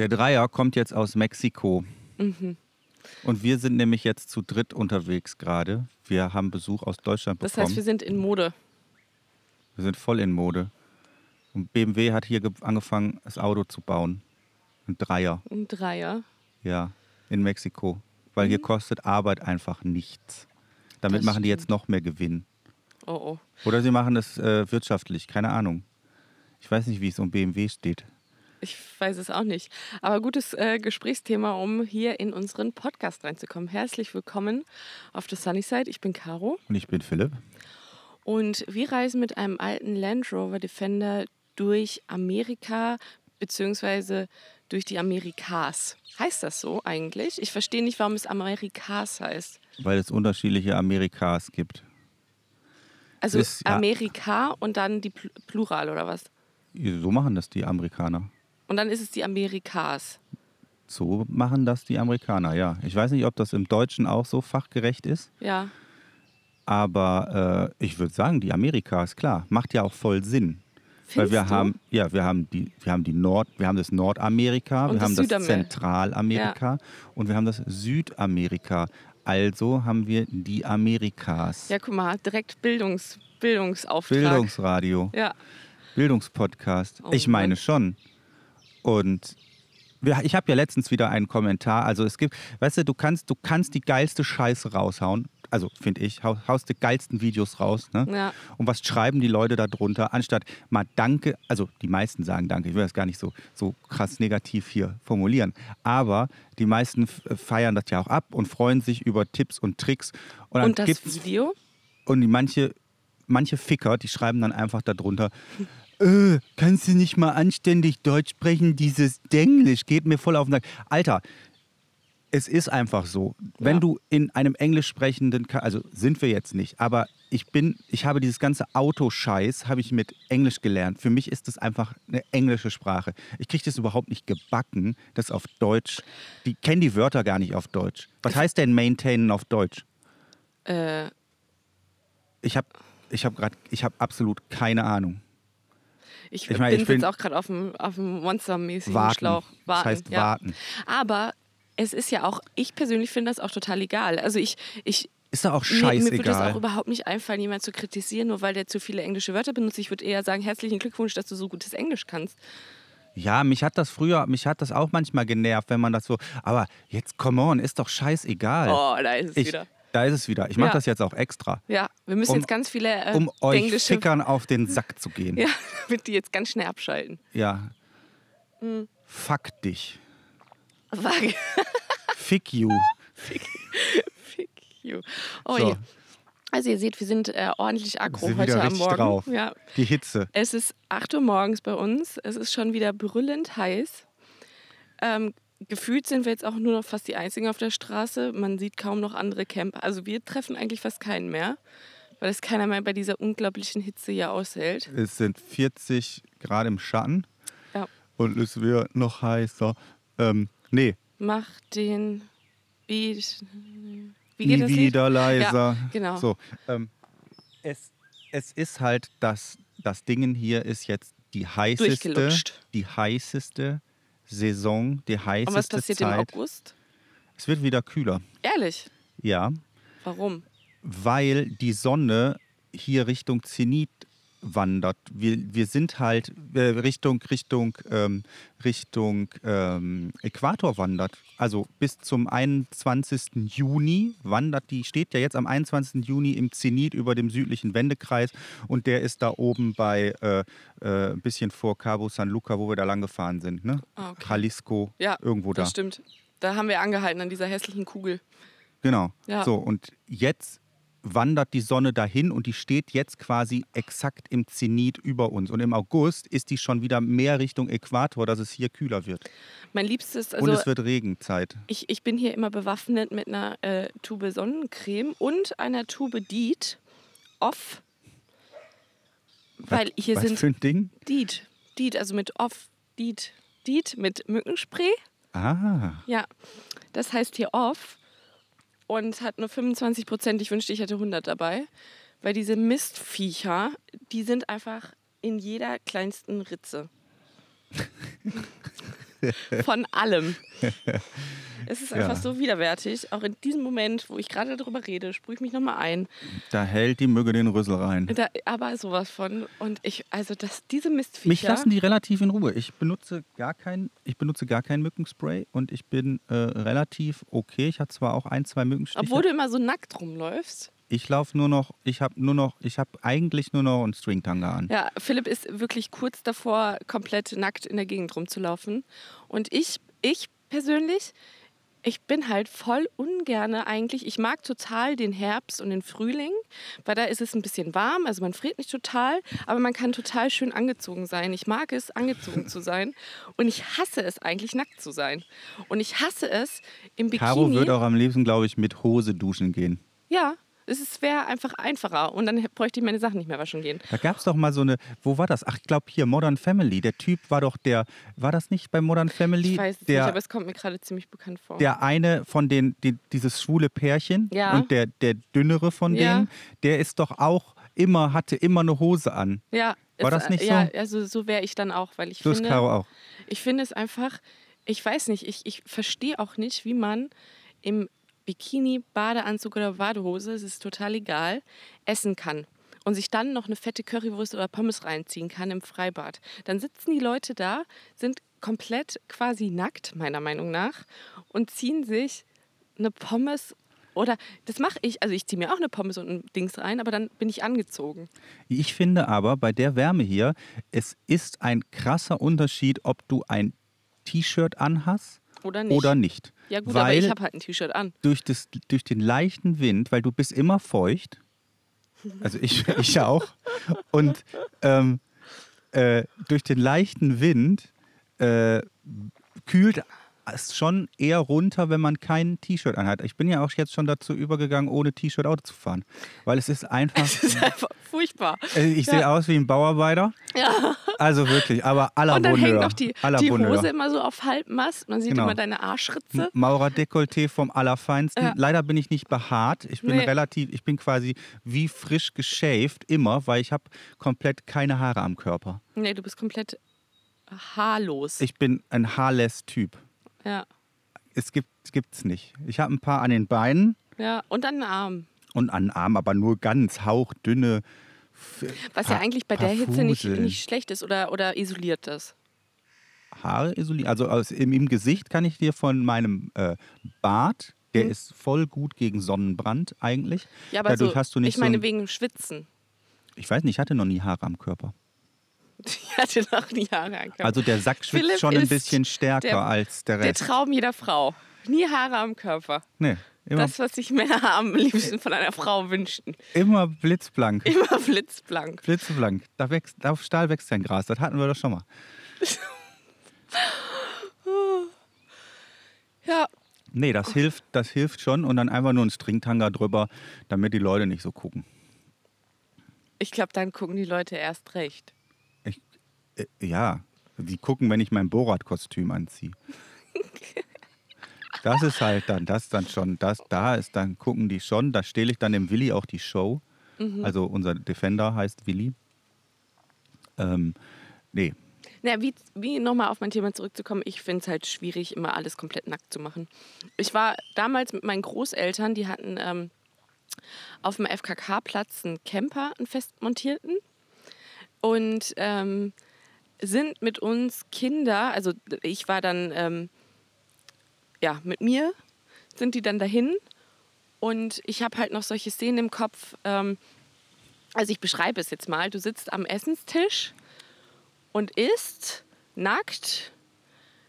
Der Dreier kommt jetzt aus Mexiko. Mhm. Und wir sind nämlich jetzt zu dritt unterwegs gerade. Wir haben Besuch aus Deutschland Das bekommen. heißt, wir sind in Mode. wir sind voll in Mode. Und BMW hat hier ge- angefangen, das Auto zu bauen. Ein Dreier, Ein Dreier. ja, in Mexiko. Weil hier kostet Arbeit einfach nichts. Damit Mhm. Das machen die jetzt noch mehr Gewinn. Oh oh. Oder sie machen es äh, wirtschaftlich, keine Ahnung. Ich weiß nicht, wie es um BMW steht. Ich weiß es auch nicht. Aber gutes äh, Gesprächsthema, um hier in unseren Podcast reinzukommen. Herzlich willkommen auf der Sunnyside. Ich bin Caro Und ich bin Philipp. und wir reisen mit einem alten Land Rover Defender durch Amerika beziehungsweise durch die Amerikas. Heißt das so eigentlich? Ich verstehe nicht, warum es Amerikas heißt. Weil es unterschiedliche Amerikas gibt. Also Ist, ja. Amerika und dann die Pl Plural oder was? So machen das die Amerikaner. Und dann ist es die Amerikas. So machen das die Amerikaner, ja. Ich weiß nicht, ob das im Deutschen auch so fachgerecht ist, Ja. aber äh, ich würde sagen, die Amerikas, klar, macht ja auch voll Sinn. Weil Findest wir du? haben, ja, wir haben die, wir haben die Nord, wir haben das Nordamerika, Und wir das haben das Südamer- Zentralamerika und wir haben das Südamerika. Also haben wir die Amerikas. Ja, guck mal, direkt Bildungs Bildungsauftrag. Bildungsradio. Ja. Bildungspodcast. Oh ich meine schon. Und ich habe ja letztens wieder einen Kommentar. Also es gibt, weißt du, du kannst, du kannst die geilste Scheiße raushauen. Also finde ich, hau, haust die geilsten Videos raus. Ne? Ja. Und was schreiben die Leute da drunter? Anstatt mal Danke, also die meisten sagen Danke. Ich will das gar nicht so, so krass negativ hier formulieren. Aber die meisten f- feiern das ja auch ab und freuen sich über Tipps und Tricks. Und Und das Video? und manche, manche Ficker, die schreiben dann einfach darunter, äh, kannst du nicht mal anständig Deutsch sprechen? Dieses Denglisch geht mir voll auf den Sack. Alter, es ist einfach so. Wenn Ja. du in einem englisch sprechenden, also sind wir jetzt nicht, aber ich bin, ich habe dieses ganze Autoscheiß, habe ich mit Englisch gelernt. Für mich ist das einfach eine englische Sprache. Ich kriege das überhaupt nicht gebacken, das auf Deutsch, die kennen die Wörter gar nicht auf Deutsch. Was heißt denn maintainen auf Deutsch? Äh, Ich habe ich hab gerade, ich habe absolut keine Ahnung. Ich, Ich meine, bin ich jetzt auch gerade auf dem, auf dem monstermäßigen Warten. Schlauch. Das heißt ja. warten. Aber es ist ja auch, ich persönlich finde das auch total egal. Also ich, ich Ist doch auch mir, mir würde es scheißegal. auch überhaupt nicht einfallen, jemanden zu kritisieren, nur weil der zu viele englische Wörter benutzt. Ich würde eher sagen, herzlichen Glückwunsch, dass du so gutes Englisch kannst. Ja, mich hat das früher, mich hat das auch manchmal genervt, wenn man das so. Aber jetzt, come on, ist doch scheißegal. Oh, da ist es ich, wieder. Da ist es wieder. Ich mache Ja. das jetzt auch extra, Ja, wir müssen Um- jetzt ganz viele äh, um euch englische... Fickern auf den Sack zu gehen. Ja, damit die jetzt ganz schnell abschalten. Ja. Mhm. Fuck dich. Sag, Fick you. fick you. Oh So. je. Also ihr seht, wir sind äh, ordentlich aggro Sind heute am Morgen. drauf. Ja. Die Hitze. Es ist 8 Uhr morgens bei uns. Es ist schon wieder brüllend heiß. Ähm, gefühlt sind wir jetzt auch nur noch fast die Einzigen auf der Straße. Man sieht kaum noch andere Camper. Also wir treffen eigentlich fast keinen mehr, weil es keiner mehr bei dieser unglaublichen Hitze hier aushält. Es sind 40 Grad im Schatten Ja. und es wird noch heißer. Ähm, nee, Mach den... Wie, wie geht nie das Lied? wieder leiser. Ja, genau. So, ähm, es, es ist halt, das, das Dingen hier ist jetzt die heißeste, die heißeste Saison, die heißeste Und was passiert im Zeit. August? Es wird wieder kühler. Ehrlich, Ja, warum? weil die Sonne hier Richtung Zenit wandert. Wir, wir sind halt äh, Richtung, Richtung, ähm, Richtung ähm, Äquator wandert. Also bis zum 21. Juni wandert die, steht ja jetzt am 21. Juni im Zenit über dem südlichen Wendekreis und der ist da oben bei äh, äh, ein bisschen vor Cabo San Luca, wo wir da lang gefahren sind. Ne? Ah, okay. Jalisco, Ja, irgendwo da. das stimmt. Da haben wir angehalten an dieser hässlichen Kugel. Genau. Ja. So, und jetzt wandert die Sonne dahin und die steht jetzt quasi exakt im Zenit über uns. Und im August ist die schon wieder mehr Richtung Äquator, dass es hier kühler wird. Mein liebstes, und also es wird Regenzeit. ich, ich bin hier immer bewaffnet mit einer äh, Tube Sonnencreme und einer Tube Diet off. Weil hier Was sind für ein Ding? Diet. Diet, also mit off. Diet. Diet mit Mückenspray. Ah, Ja, das heißt hier off und hat nur 25 Prozent. Ich wünschte, ich hätte 100 dabei, weil diese Mistviecher, die sind einfach in jeder kleinsten Ritze. Von allem. Es ist einfach Ja. so widerwärtig. Auch in diesem Moment, wo ich gerade darüber rede, sprühe ich mich nochmal ein. Da hält die Mücke den Rüssel rein. Da, aber sowas von. Und ich, also das, diese Mistviecher. Mich lassen die relativ in Ruhe. Ich benutze gar kein, ich benutze gar kein Mückenspray und ich bin äh, relativ okay. Ich hatte zwar auch ein, zwei Mückenstiche. obwohl du immer so nackt rumläufst. Ich laufe nur noch, ich habe nur noch, ich habe eigentlich nur noch einen Stringtanga an. Ja, Philipp ist wirklich kurz davor, komplett nackt in der Gegend rumzulaufen. Und ich, ich persönlich, ich bin halt voll ungerne eigentlich. Ich mag total den Herbst und den Frühling, weil da ist es ein bisschen warm, also man friert nicht total, aber man kann total schön angezogen sein. Ich mag es, angezogen zu sein. Und ich hasse es eigentlich, nackt zu sein. Und ich hasse es, im Bikini. Caro wird auch am liebsten, glaube ich, mit Hose duschen gehen. Ja, es wäre einfach einfacher und dann bräuchte ich meine Sachen nicht mehr waschen gehen. Da gab es doch mal so eine, wo war das? Ach, ich glaube hier, Modern Family. Der Typ war doch der, war das nicht bei Modern Family? Ich weiß es der, nicht, aber es kommt mir gerade ziemlich bekannt vor. der eine von den, die, dieses schwule Pärchen Ja. und der, der dünnere von Ja. denen, der ist doch auch immer, hatte immer eine Hose an. Ja, War das nicht ja, so? also so wäre ich dann auch, weil ich So ist finde, Caro auch. ich finde es einfach, ich weiß nicht, ich, ich verstehe auch nicht, wie man im Bikini, Badeanzug oder Badehose, es ist total egal, essen kann. Und sich dann noch eine fette Currywurst oder Pommes reinziehen kann im Freibad. Dann sitzen die Leute da, sind komplett quasi nackt, meiner Meinung nach, und ziehen sich eine Pommes oder das mache ich, also ich ziehe mir auch eine Pommes und ein Dings rein, aber dann bin ich angezogen. Ich finde aber bei der Wärme hier, es ist ein krasser Unterschied, ob du ein T-Shirt anhast Oder nicht? oder nicht. Ja gut, aber weil ich habe halt ein T-Shirt an. durch, das, durch den leichten Wind, weil du bist immer feucht, also ich, ich auch, und ähm, äh, durch den leichten Wind äh, kühlt es schon eher runter, wenn man kein T-Shirt anhat. Ich bin ja auch jetzt schon dazu übergegangen, ohne T-Shirt Auto zu fahren, weil es ist einfach, Das ist einfach furchtbar. äh, ich sehe aus wie ein Bauarbeiter, Ja. also wirklich, aber la Und dann hängt Bonheur. noch die, à la die Bonheur. Hose immer so auf Halbmast. Man sieht Genau. immer deine Arschritze. Maurer-Dekolleté vom Allerfeinsten. Ja. Leider bin ich nicht behaart. Ich bin Nee. relativ, ich bin quasi wie frisch geshaved, immer, weil ich habe komplett keine Haare am Körper. Nee, du bist komplett haarlos. Ich bin ein haarless Typ. Ja. Es gibt gibt's nicht. Ich habe ein paar an den Beinen ja, und an den Armen. und an den Armen, aber nur ganz hauchdünne. Was ja paar- eigentlich bei der Hitze nicht, nicht schlecht ist oder, oder isoliert das. Haare isoliert. Also aus, im, im Gesicht kann ich dir von meinem äh, Bart, der Mhm. ist voll gut gegen Sonnenbrand eigentlich. Ja, aber Dadurch so, hast du nicht ich meine so ein, wegen Schwitzen. Ich weiß nicht, ich hatte noch nie Haare am Körper. Ich hatte noch die Haare am Körper. Also der Sack schwitzt Philipp schon ein bisschen stärker der- als der Der Rest. Traum jeder Frau. Nie Haare am Körper. nee, immer, Das, was sich Männer am liebsten von einer Frau wünschen. immer blitzblank. Immer blitzblank. Blitzblank. Da wächst, auf Stahl wächst kein Gras. Das hatten wir doch schon mal. Ja, Nee, das hilft, das hilft schon und dann einfach nur ein Stringtanga drüber, damit die Leute nicht so gucken. ich glaube, dann gucken die Leute erst recht. Äh, ja, die gucken, wenn ich mein Borat-Kostüm anziehe. Das ist halt dann, das dann schon, das da ist, dann gucken die schon, da stehle ich dann dem Willi auch die Show. Also unser Defender heißt Willi. Ähm, nee, Na, wie, wie nochmal auf mein Thema zurückzukommen, ich finde es halt schwierig, immer alles komplett nackt zu machen. Ich war damals mit meinen Großeltern, die hatten ähm, auf dem FKK-Platz einen Camper, einen festmontierten. Und ähm, sind mit uns Kinder, also ich war dann, ähm, ja, mit mir, sind die dann dahin. Und ich habe halt noch solche Szenen im Kopf. Ähm, also ich beschreibe es jetzt mal. Du sitzt am Essenstisch und isst nackt.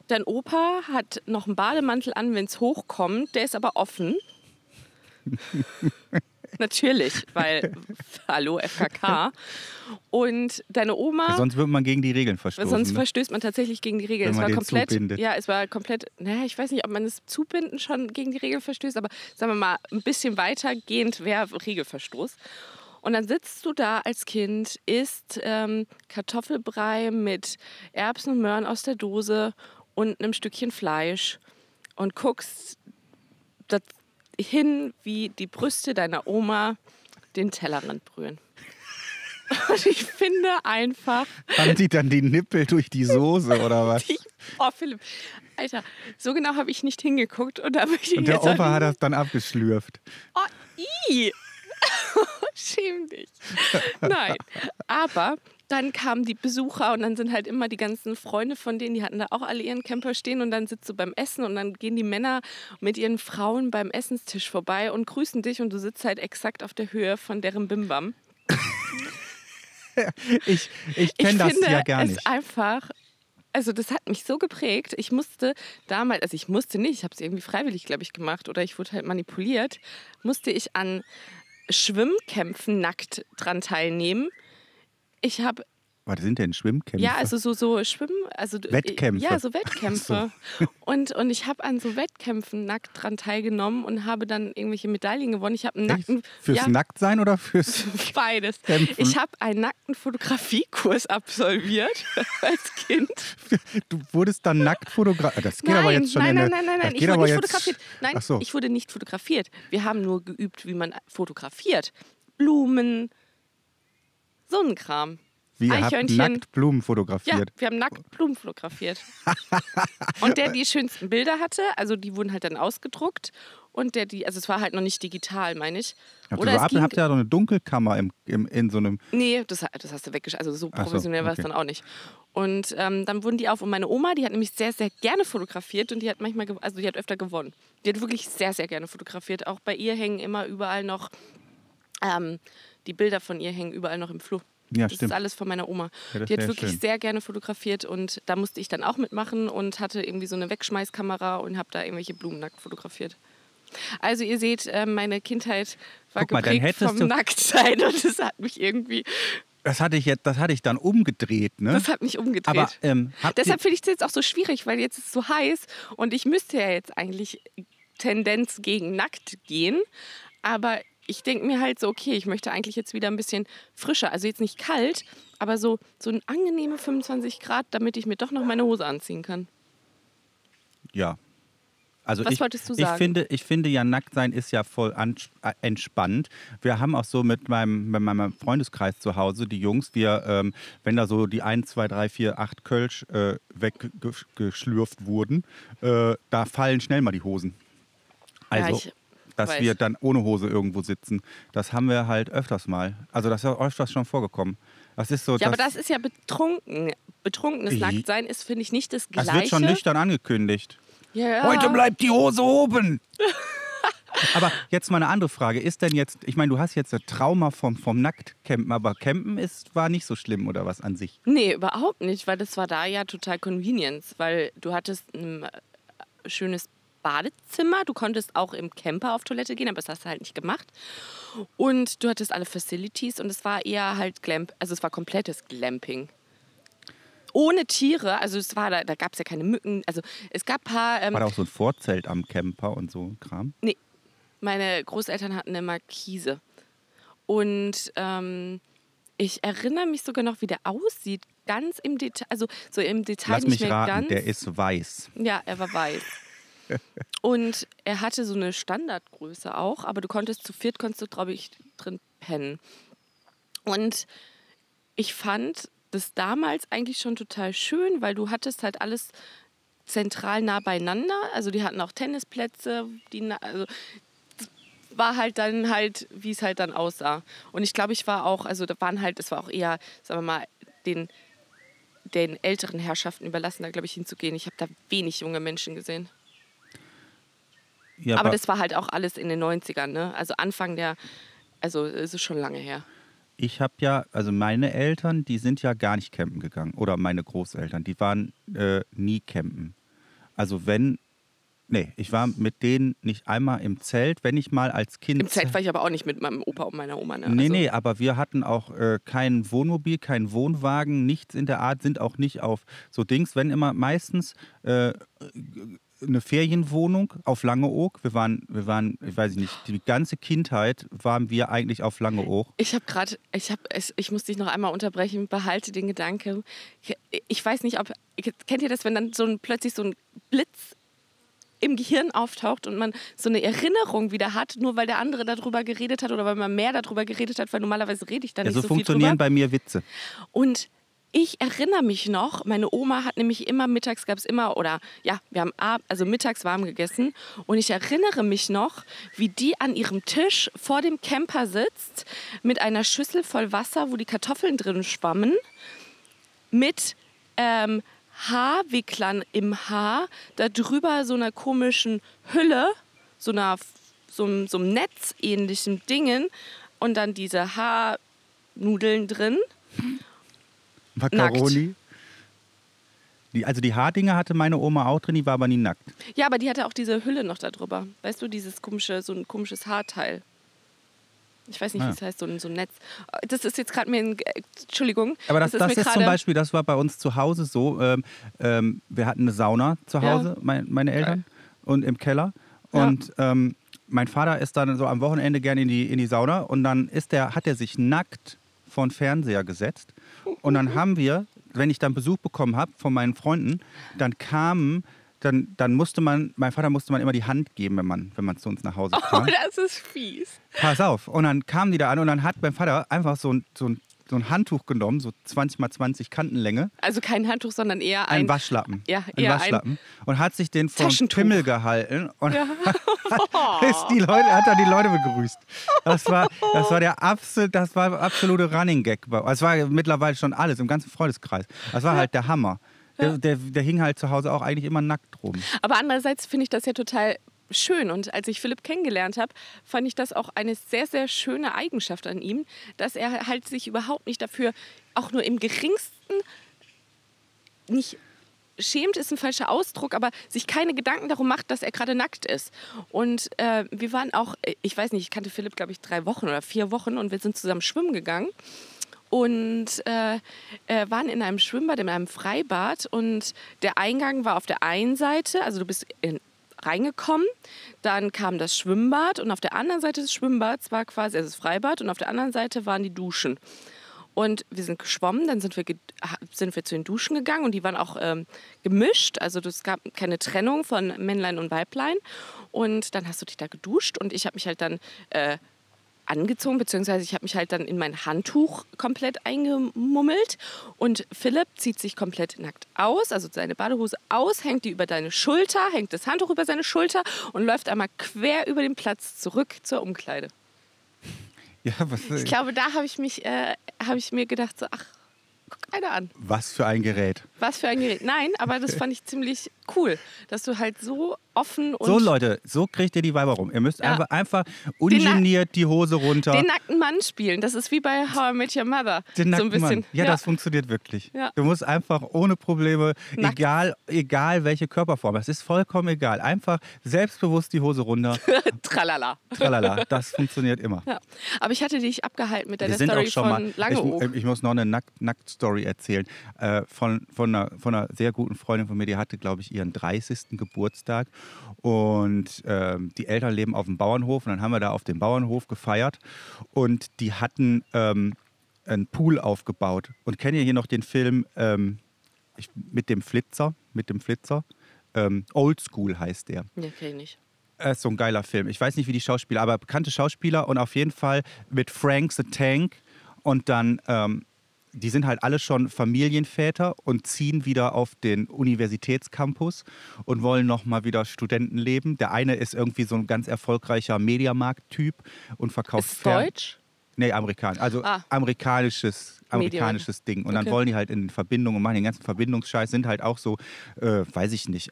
Dein Opa hat noch einen Bademantel an, wenn es hochkommt. Der ist aber offen. Natürlich, weil, hallo, FKK. Und deine Oma. sonst würde man gegen die Regeln verstoßen. Sonst ne? verstößt man tatsächlich gegen die Regeln. Wenn es man war komplett, zubindet. ja, es war komplett, naja, ich weiß nicht, ob man das Zubinden schon gegen die Regeln verstößt, aber sagen wir mal, ein bisschen weitergehend wäre Regelverstoß. Und dann sitzt du da als Kind, isst ähm, Kartoffelbrei mit Erbsen und Möhren aus der Dose und einem Stückchen Fleisch und guckst das hin, wie die Brüste deiner Oma den Tellerrand berühren. Und ich finde einfach. Haben die dann die Nippel durch die Soße oder was? Die, oh, Philipp. Alter, so genau habe ich nicht hingeguckt. Und, da ich Und der Opa hat das dann abgeschlürft. Oh, i. Schäm dich. Nein. Aber dann kamen die Besucher und dann sind halt immer die ganzen Freunde von denen, die hatten da auch alle ihren Camper stehen und dann sitzt du beim Essen und dann gehen die Männer mit ihren Frauen beim Essenstisch vorbei und grüßen dich und du sitzt halt exakt auf der Höhe von deren Bimbam. Ich, ich kenne das finde ja gar es nicht. einfach, also das hat mich so geprägt. Ich musste damals, also ich musste nicht, ich habe es irgendwie freiwillig, glaube ich, gemacht oder ich wurde halt manipuliert, musste ich an Schwimmkämpfen nackt dran teilnehmen. Ich habe, Was sind denn Schwimmkämpfe? ja, also so, so Schwimmen, also Wettkämpfe. Ja, so Wettkämpfe. Und, und ich habe an so Wettkämpfen nackt dran teilgenommen und habe dann irgendwelche Medaillen gewonnen. Ich habe einen Echt? nackten, Fürs ja, Nacktsein oder fürs beides. Kämpfen? Ich habe einen nackten Fotografiekurs absolviert als Kind. Du wurdest dann nackt fotografiert. Das geht nein, aber jetzt schon nein, in nein, nein, nein, nein. Ich wurde nicht fotografiert. Nein, so. ich wurde nicht fotografiert. Wir haben nur geübt, wie man fotografiert. Blumen, so ein Kram. Habt Eichhörnchen. nackt Blumen Ja, fotografiert. wir haben nackt Blumen fotografiert. und der die schönsten Bilder hatte, also die wurden halt dann ausgedruckt. Und der die, also es war halt noch nicht digital, meine ich. Habt Oder ihr, es habt, ja so eine Dunkelkammer im, im, in so einem. Nee, das, das hast du weggesch... Also so Ach so, professionell war es okay. dann auch nicht. Und ähm, dann wurden die auf. Und meine Oma, die hat nämlich sehr, sehr gerne fotografiert und die hat manchmal, also die hat öfter gewonnen. Die hat wirklich sehr, sehr gerne fotografiert. Auch bei ihr hängen immer überall noch, ähm, die Bilder von ihr hängen überall noch im Flur. Ja, das stimmt. ist alles von meiner Oma. Ja, die hat wirklich schön. sehr gerne fotografiert und da musste ich dann auch mitmachen und hatte irgendwie so eine Wegschmeißkamera und habe da irgendwelche Blumen nackt fotografiert. Also ihr seht, äh, meine Kindheit war Guck mal, geprägt hättest vom Nacktsein und das hat mich irgendwie Das hatte ich jetzt, das hatte ich dann umgedreht, ne? Das hat mich umgedreht. aber ähm, Deshalb finde ich es jetzt auch so schwierig, weil jetzt ist es so heiß und ich müsste ja jetzt eigentlich Tendenz gegen nackt gehen. Aber ich denke mir halt so, okay, ich möchte eigentlich jetzt wieder ein bisschen frischer. Also jetzt nicht kalt, aber so, so ein angenehme 25 Grad, damit ich mir doch noch meine Hose anziehen kann. ja. Also Was ich, wolltest du Ich sagen? finde, ich finde ja, Nacktsein ist ja voll an, äh, entspannt. Wir haben auch so mit meinem, mit meinem Freundeskreis zu Hause, die Jungs, wir, ähm, wenn da so die 1, 2, 3, 4, 8 Kölsch äh, weggeschlürft wurden, äh, da fallen schnell mal die Hosen. Also, ich dass weiß. wir dann ohne Hose irgendwo sitzen, das haben wir halt öfters mal. Also das ist ja öfters schon vorgekommen. Das ist so, Ja, aber das, das ist ja betrunken. Betrunkenes Nacktsein ist, finde ich, nicht das das Gleiche. wird schon nüchtern angekündigt. Ja. Heute bleibt die Hose oben. aber jetzt mal eine andere Frage. Ist denn jetzt, ich meine, du hast jetzt ein Trauma vom, vom Nacktcampen, aber Campen ist, war nicht so schlimm oder was an sich? Nee, überhaupt nicht, weil das war da ja total Convenience, weil du hattest ein äh, schönes Badezimmer, du konntest auch im Camper auf Toilette gehen, aber das hast du halt nicht gemacht. Und du hattest alle Facilities und es war eher halt Glamp, also es war komplettes Glamping. Ohne Tiere, also es war da, da gab es ja keine Mücken, also es gab ein paar, ähm, War da auch so ein Vorzelt am Camper und so ein Kram? Nee, meine Großeltern hatten eine Markise. Und ähm, ich erinnere mich sogar noch, wie der aussieht. Ganz im Detail, also so im Detail Lass nicht mich mehr raten, ganz. der ist weiß. Ja, er war weiß. Und er hatte so eine Standardgröße auch, aber du konntest zu viert, konntest du, glaube ich, drin pennen. Und ich fand das damals eigentlich schon total schön, weil du hattest halt alles zentral nah beieinander. Also die hatten auch Tennisplätze, die also war halt dann halt, wie es halt dann aussah. Und ich glaube, ich war auch, also da waren halt, es war auch eher, sagen wir mal, den, den älteren Herrschaften überlassen, da glaube ich hinzugehen. Ich habe da wenig junge Menschen gesehen. Ja, Aber das war halt auch alles in den 90ern, ne? Also Anfang der, also es ist schon lange her. Ich habe ja, also meine Eltern, die sind ja gar nicht campen gegangen. Oder meine Großeltern, die waren äh, nie campen. Also wenn, nee, ich war mit denen nicht einmal im Zelt, wenn ich mal als Kind. Im Zelt war ich aber auch nicht mit meinem Opa und meiner Oma, ne? Nee, also, nee, aber wir hatten auch äh, kein Wohnmobil, kein Wohnwagen, nichts in der Art, sind auch nicht auf so Dings, wenn immer meistens äh, eine Ferienwohnung auf Langeoog. Wir waren, wir waren, ich weiß nicht, die ganze Kindheit waren wir eigentlich auf Langeoog. Ich habe gerade, ich habe, ich muss dich noch einmal unterbrechen, behalte den Gedanke. Ich, weiß nicht, ob, kennt ihr das, wenn dann so ein, plötzlich so ein Blitz im Gehirn auftaucht und man so eine Erinnerung wieder hat, nur weil der andere darüber geredet hat oder weil man mehr darüber geredet hat, weil normalerweise rede ich da Ja, nicht so so viel funktionieren drüber. bei mir Witze. Und ich erinnere mich noch, meine Oma hat nämlich immer mittags gab es immer oder ja, wir haben ab, also mittags warm gegessen und ich erinnere mich noch, wie die an ihrem Tisch vor dem Camper sitzt mit einer Schüssel voll Wasser, wo die Kartoffeln drin schwammen, mit ähm, Haarwicklern im Haar, da drüber so einer komischen Hülle, so einer so, so einem netzähnlichen Dingen und dann diese Haarnudeln drin. Macaroni. Die, also die Haardinger hatte meine Oma auch drin, die war aber nie nackt. Ja, aber die hatte auch diese Hülle noch da drüber. Weißt du, dieses komische, so ein komisches Haarteil. Ich weiß nicht, Ah. wie es heißt, so ein, so ein Netz. Das ist jetzt gerade mir ein. äh, Entschuldigung. Aber das, das, mir ist zum Beispiel, das war bei uns zu Hause so. Ähm, ähm, wir hatten eine Sauna zu Ja. Hause, mein, meine Eltern, und im Keller. Ja. Und ähm, mein Vater ist dann so am Wochenende gerne in die, in die Sauna und dann ist der, hat er sich nackt vor den Fernseher gesetzt. Und dann haben wir, wenn ich dann Besuch bekommen habe von meinen Freunden, dann kamen, dann, dann musste man, mein Vater musste man immer die Hand geben, wenn man, wenn man zu uns nach Hause Oh, kam. das ist fies. Pass auf. Und dann kamen die da an und dann hat mein Vater einfach so ein, so ein, so ein Handtuch genommen, so 20 mal 20 Kantenlänge, Also kein Handtuch, sondern eher ein ein. Waschlappen. Ja, ein eher ein Waschlappen. und hat sich den vom. Pimmel gehalten und Ja. ist die Leute, hat dann die Leute begrüßt. Das war, das war der absolute, das war absolute Running Gag. Es war mittlerweile schon alles im ganzen Freundeskreis. Das war halt der Hammer. Der, der, der hing halt zu Hause auch eigentlich immer nackt rum. Aber andererseits finde ich das ja total schön. Und als ich Philipp kennengelernt habe, fand ich das auch eine sehr, sehr schöne Eigenschaft an ihm, dass er halt sich überhaupt nicht dafür, auch nur im geringsten, nicht schämt ist ein falscher Ausdruck, aber sich keine Gedanken darum macht, dass er gerade nackt ist. Und äh, wir waren auch, äh, ich weiß nicht, ich kannte Philipp, glaube ich, drei Wochen oder vier Wochen und wir sind zusammen schwimmen gegangen und äh, äh, waren in einem Schwimmbad, in einem Freibad und der Eingang war auf der einen Seite, also du bist in, reingekommen, dann kam das Schwimmbad und auf der anderen Seite des Schwimmbads war quasi also das Freibad und auf der anderen Seite waren die Duschen. Und wir sind geschwommen, dann sind wir, sind wir zu den Duschen gegangen und die waren auch ähm, gemischt. Also es gab keine Trennung von Männlein und Weiblein. Und dann hast du dich da geduscht und ich habe mich halt dann äh, angezogen, beziehungsweise ich habe mich halt dann in mein Handtuch komplett eingemummelt. Und Philipp zieht sich komplett nackt aus, also seine Badehose aus, hängt die über deine Schulter, hängt das Handtuch über seine Schulter und läuft einmal quer über den Platz zurück zur Umkleide. Ja, was, Ich glaube, da habe ich mich, äh, habe ich mir gedacht, so, ach, guck einer an. was für ein Gerät. Was für ein Gerät. Nein, aber das fand ich ziemlich cool, dass du halt so offen und So Leute, so kriegt ihr die Weiber rum. Ihr müsst Ja. einfach, einfach ungeniert die Hose runter. den nackten Mann spielen. Das ist wie bei How I Met Your Mother. Den so ein bisschen. Mann. Ja, das funktioniert wirklich. Ja. Du musst einfach ohne Probleme, Nackt. egal, egal welche Körperform, es ist vollkommen egal. Einfach selbstbewusst die Hose runter. Tralala. Tralala, das funktioniert immer. Ja. Aber ich hatte dich abgehalten mit deiner Wir Story von. Langeoog. Ich, ich muss noch eine Nackt- Nackt-Story erzählen. Äh, von, von, einer, von einer sehr guten Freundin von mir, die hatte, glaube ich, ihren 30. Geburtstag. Und ähm, die Eltern leben auf dem Bauernhof. Und dann haben wir da auf dem Bauernhof gefeiert. Und die hatten ähm, einen Pool aufgebaut. Und kennt ihr hier noch den Film ähm, ich, mit dem Flitzer? Mit dem Flitzer? Ähm, Old School heißt der. ja, kenn ich nicht. Das ist so ein geiler Film. Ich weiß nicht, wie die Schauspieler, aber bekannte Schauspieler und auf jeden Fall mit Frank the Tank. Und dann, ähm, die sind halt alle schon Familienväter und ziehen wieder auf den Universitätscampus und wollen nochmal wieder Studentenleben. Der eine ist irgendwie so ein ganz erfolgreicher Mediamarkt-Typ und verkauft Ist Fern- Deutsch? Nee, amerikanisch. Also Ah. amerikanisches, amerikanisches Ding. Und dann Okay. wollen die halt in Verbindung und machen den ganzen Verbindungsscheiß, sind halt auch so, äh, weiß ich nicht,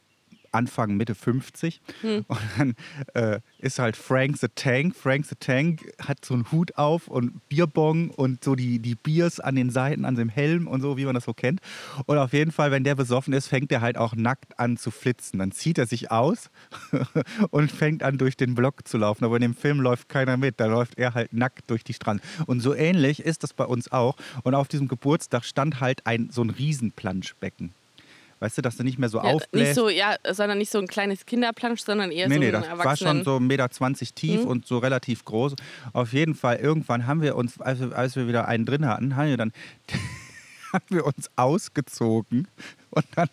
Anfang, Mitte 50. Hm. Und dann äh, ist halt Frank the Tank. Frank the Tank hat so einen Hut auf und Bierbong und so die, die Biers an den Seiten, an dem Helm und so, wie man das so kennt. Und auf jeden Fall, wenn der besoffen ist, fängt er halt auch nackt an zu flitzen. Dann zieht er sich aus und fängt an, durch den Block zu laufen. Aber in dem Film läuft keiner mit. Da läuft er halt nackt durch die Strand. Und so ähnlich ist das bei uns auch. Und auf diesem Geburtstag stand halt ein, so ein Riesenplanschbecken. Weißt du, dass du nicht mehr so Ja, aufbläst. nicht so, ja, sondern nicht so ein kleines Kinderplansch, sondern eher Nee, so nee, ein das war schon so 1,20 Meter tief Mhm. und so relativ groß. Auf jeden Fall, irgendwann haben wir uns, als wir, als wir wieder einen drin hatten, haben wir dann haben wir uns ausgezogen und dann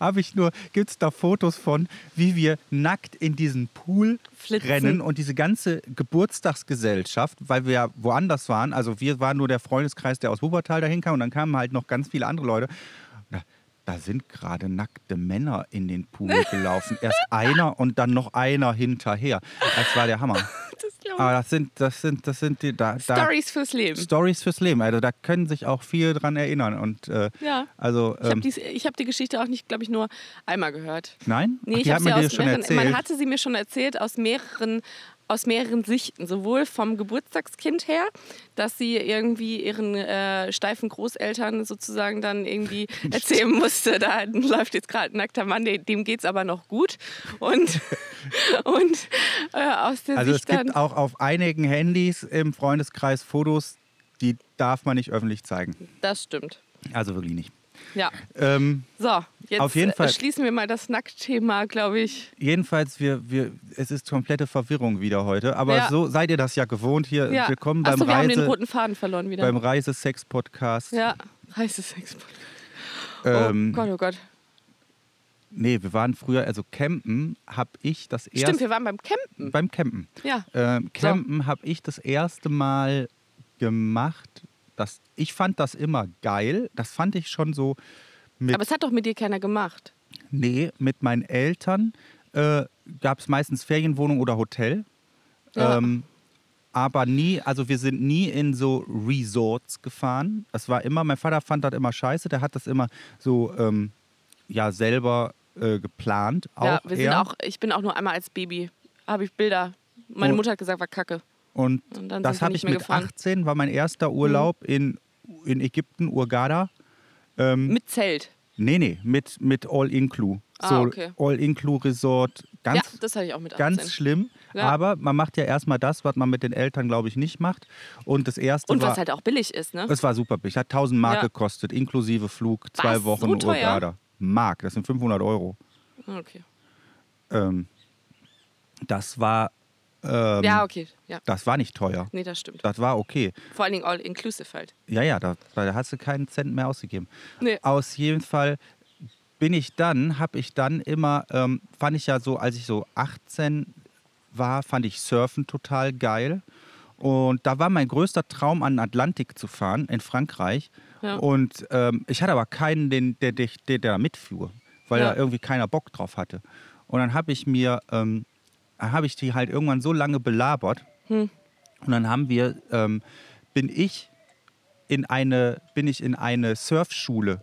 habe ich nur, gibt es da Fotos von, wie wir nackt in diesen Pool Flitzen. rennen und diese ganze Geburtstagsgesellschaft, weil wir ja woanders waren, also wir waren nur der Freundeskreis, der aus Wuppertal dahin kam und dann kamen halt noch ganz viele andere Leute. Da, sind gerade nackte Männer in den Pool gelaufen. Erst einer und dann noch einer hinterher. Das war der Hammer. Das Aber das sind, das sind, das sind die, da, da, Stories fürs Leben. Stories fürs Leben. Also da können sich auch viele dran erinnern. Und äh, Ja. also Ich habe ähm, die, hab die Geschichte auch nicht, glaube ich, nur einmal gehört. nein, Nee, Ach, ich habe sie aus schon mehreren, erzählt. man hatte sie mir schon erzählt aus mehreren aus mehreren Sichten, sowohl vom Geburtstagskind her, dass sie irgendwie ihren äh, steifen Großeltern sozusagen dann irgendwie erzählen musste, da läuft jetzt gerade ein nackter Mann, dem, geht es aber noch gut. Und, und äh, aus der Also es Sicht dann. gibt auch auf einigen Handys im Freundeskreis Fotos, die darf man nicht öffentlich zeigen. Das stimmt. Also wirklich nicht. Ja. Ähm, So, jetzt Auf jeden äh, Fall. schließen wir mal das Nacktthema, glaube ich. jedenfalls, wir, wir, es ist komplette Verwirrung wieder heute. Aber Ja. so seid ihr das ja gewohnt hier. Ja. Willkommen beim, Achso, wir haben den Reise, roten Faden verloren wieder. beim Reisesex-Podcast. ja, Reisesex. Ähm, oh Gott, oh Gott. Nee, wir waren früher, also campen habe ich das erste Stimmt, wir waren beim Campen. beim Campen. Ja. Ähm, campen habe ich das erste Mal gemacht. Das, ich fand das immer geil. Das fand ich schon so mit, Aber es hat doch mit dir keiner gemacht. nee, mit meinen Eltern. Äh, Gab es meistens Ferienwohnung oder Hotel. Ja. Ähm, aber nie, also wir sind nie in so Resorts gefahren. Das war immer, mein Vater fand das immer scheiße. Der hat das immer so ähm, ja selber äh, geplant. Ja, wir sind er. auch, ich bin auch nur einmal als Baby, habe ich Bilder. Meine Oh. Mutter hat gesagt, war kacke. Und, Und das habe ich mit gefahren. Mhm. 18, war mein erster Urlaub in, in Ägypten, Urgada. Ähm, Mit Zelt. nee, nee, mit, mit All-Inclu. Ah, so okay. All-Inclu-Resort. Ganz, ja, das hatte ich auch mit 18. ganz schlimm. Ja. Aber man macht ja erstmal das, was man mit den Eltern, glaube ich, nicht macht. Und das erste Und war. was halt auch billig ist, ne? es war super billig. Hat 1000 Mark Ja. gekostet, inklusive Flug, zwei Was? Wochen So? Urgada. Mark, das sind 500 Euro. Okay. Ähm, das war. Ähm, ja, okay. Ja. Das war nicht teuer. Nee, das stimmt. Das war okay. Vor allen Dingen all inclusive halt. Ja, ja, da, da hast du keinen Cent mehr ausgegeben. Nee. Aus jedem Fall bin ich dann, habe ich dann immer, ähm, fand ich ja so, als ich so 18 war, fand ich Surfen total geil. Und da war mein größter Traum, an den Atlantik zu fahren, in Frankreich. Ja. Und ähm, ich hatte aber keinen, den, der, der, der da mitfuhr, weil Ja. da irgendwie keiner Bock drauf hatte. Und dann habe ich mir, ähm, habe ich die halt irgendwann so lange belabert. Hm. Und dann haben wir, ähm, bin ich in eine, bin ich in eine Surfschule,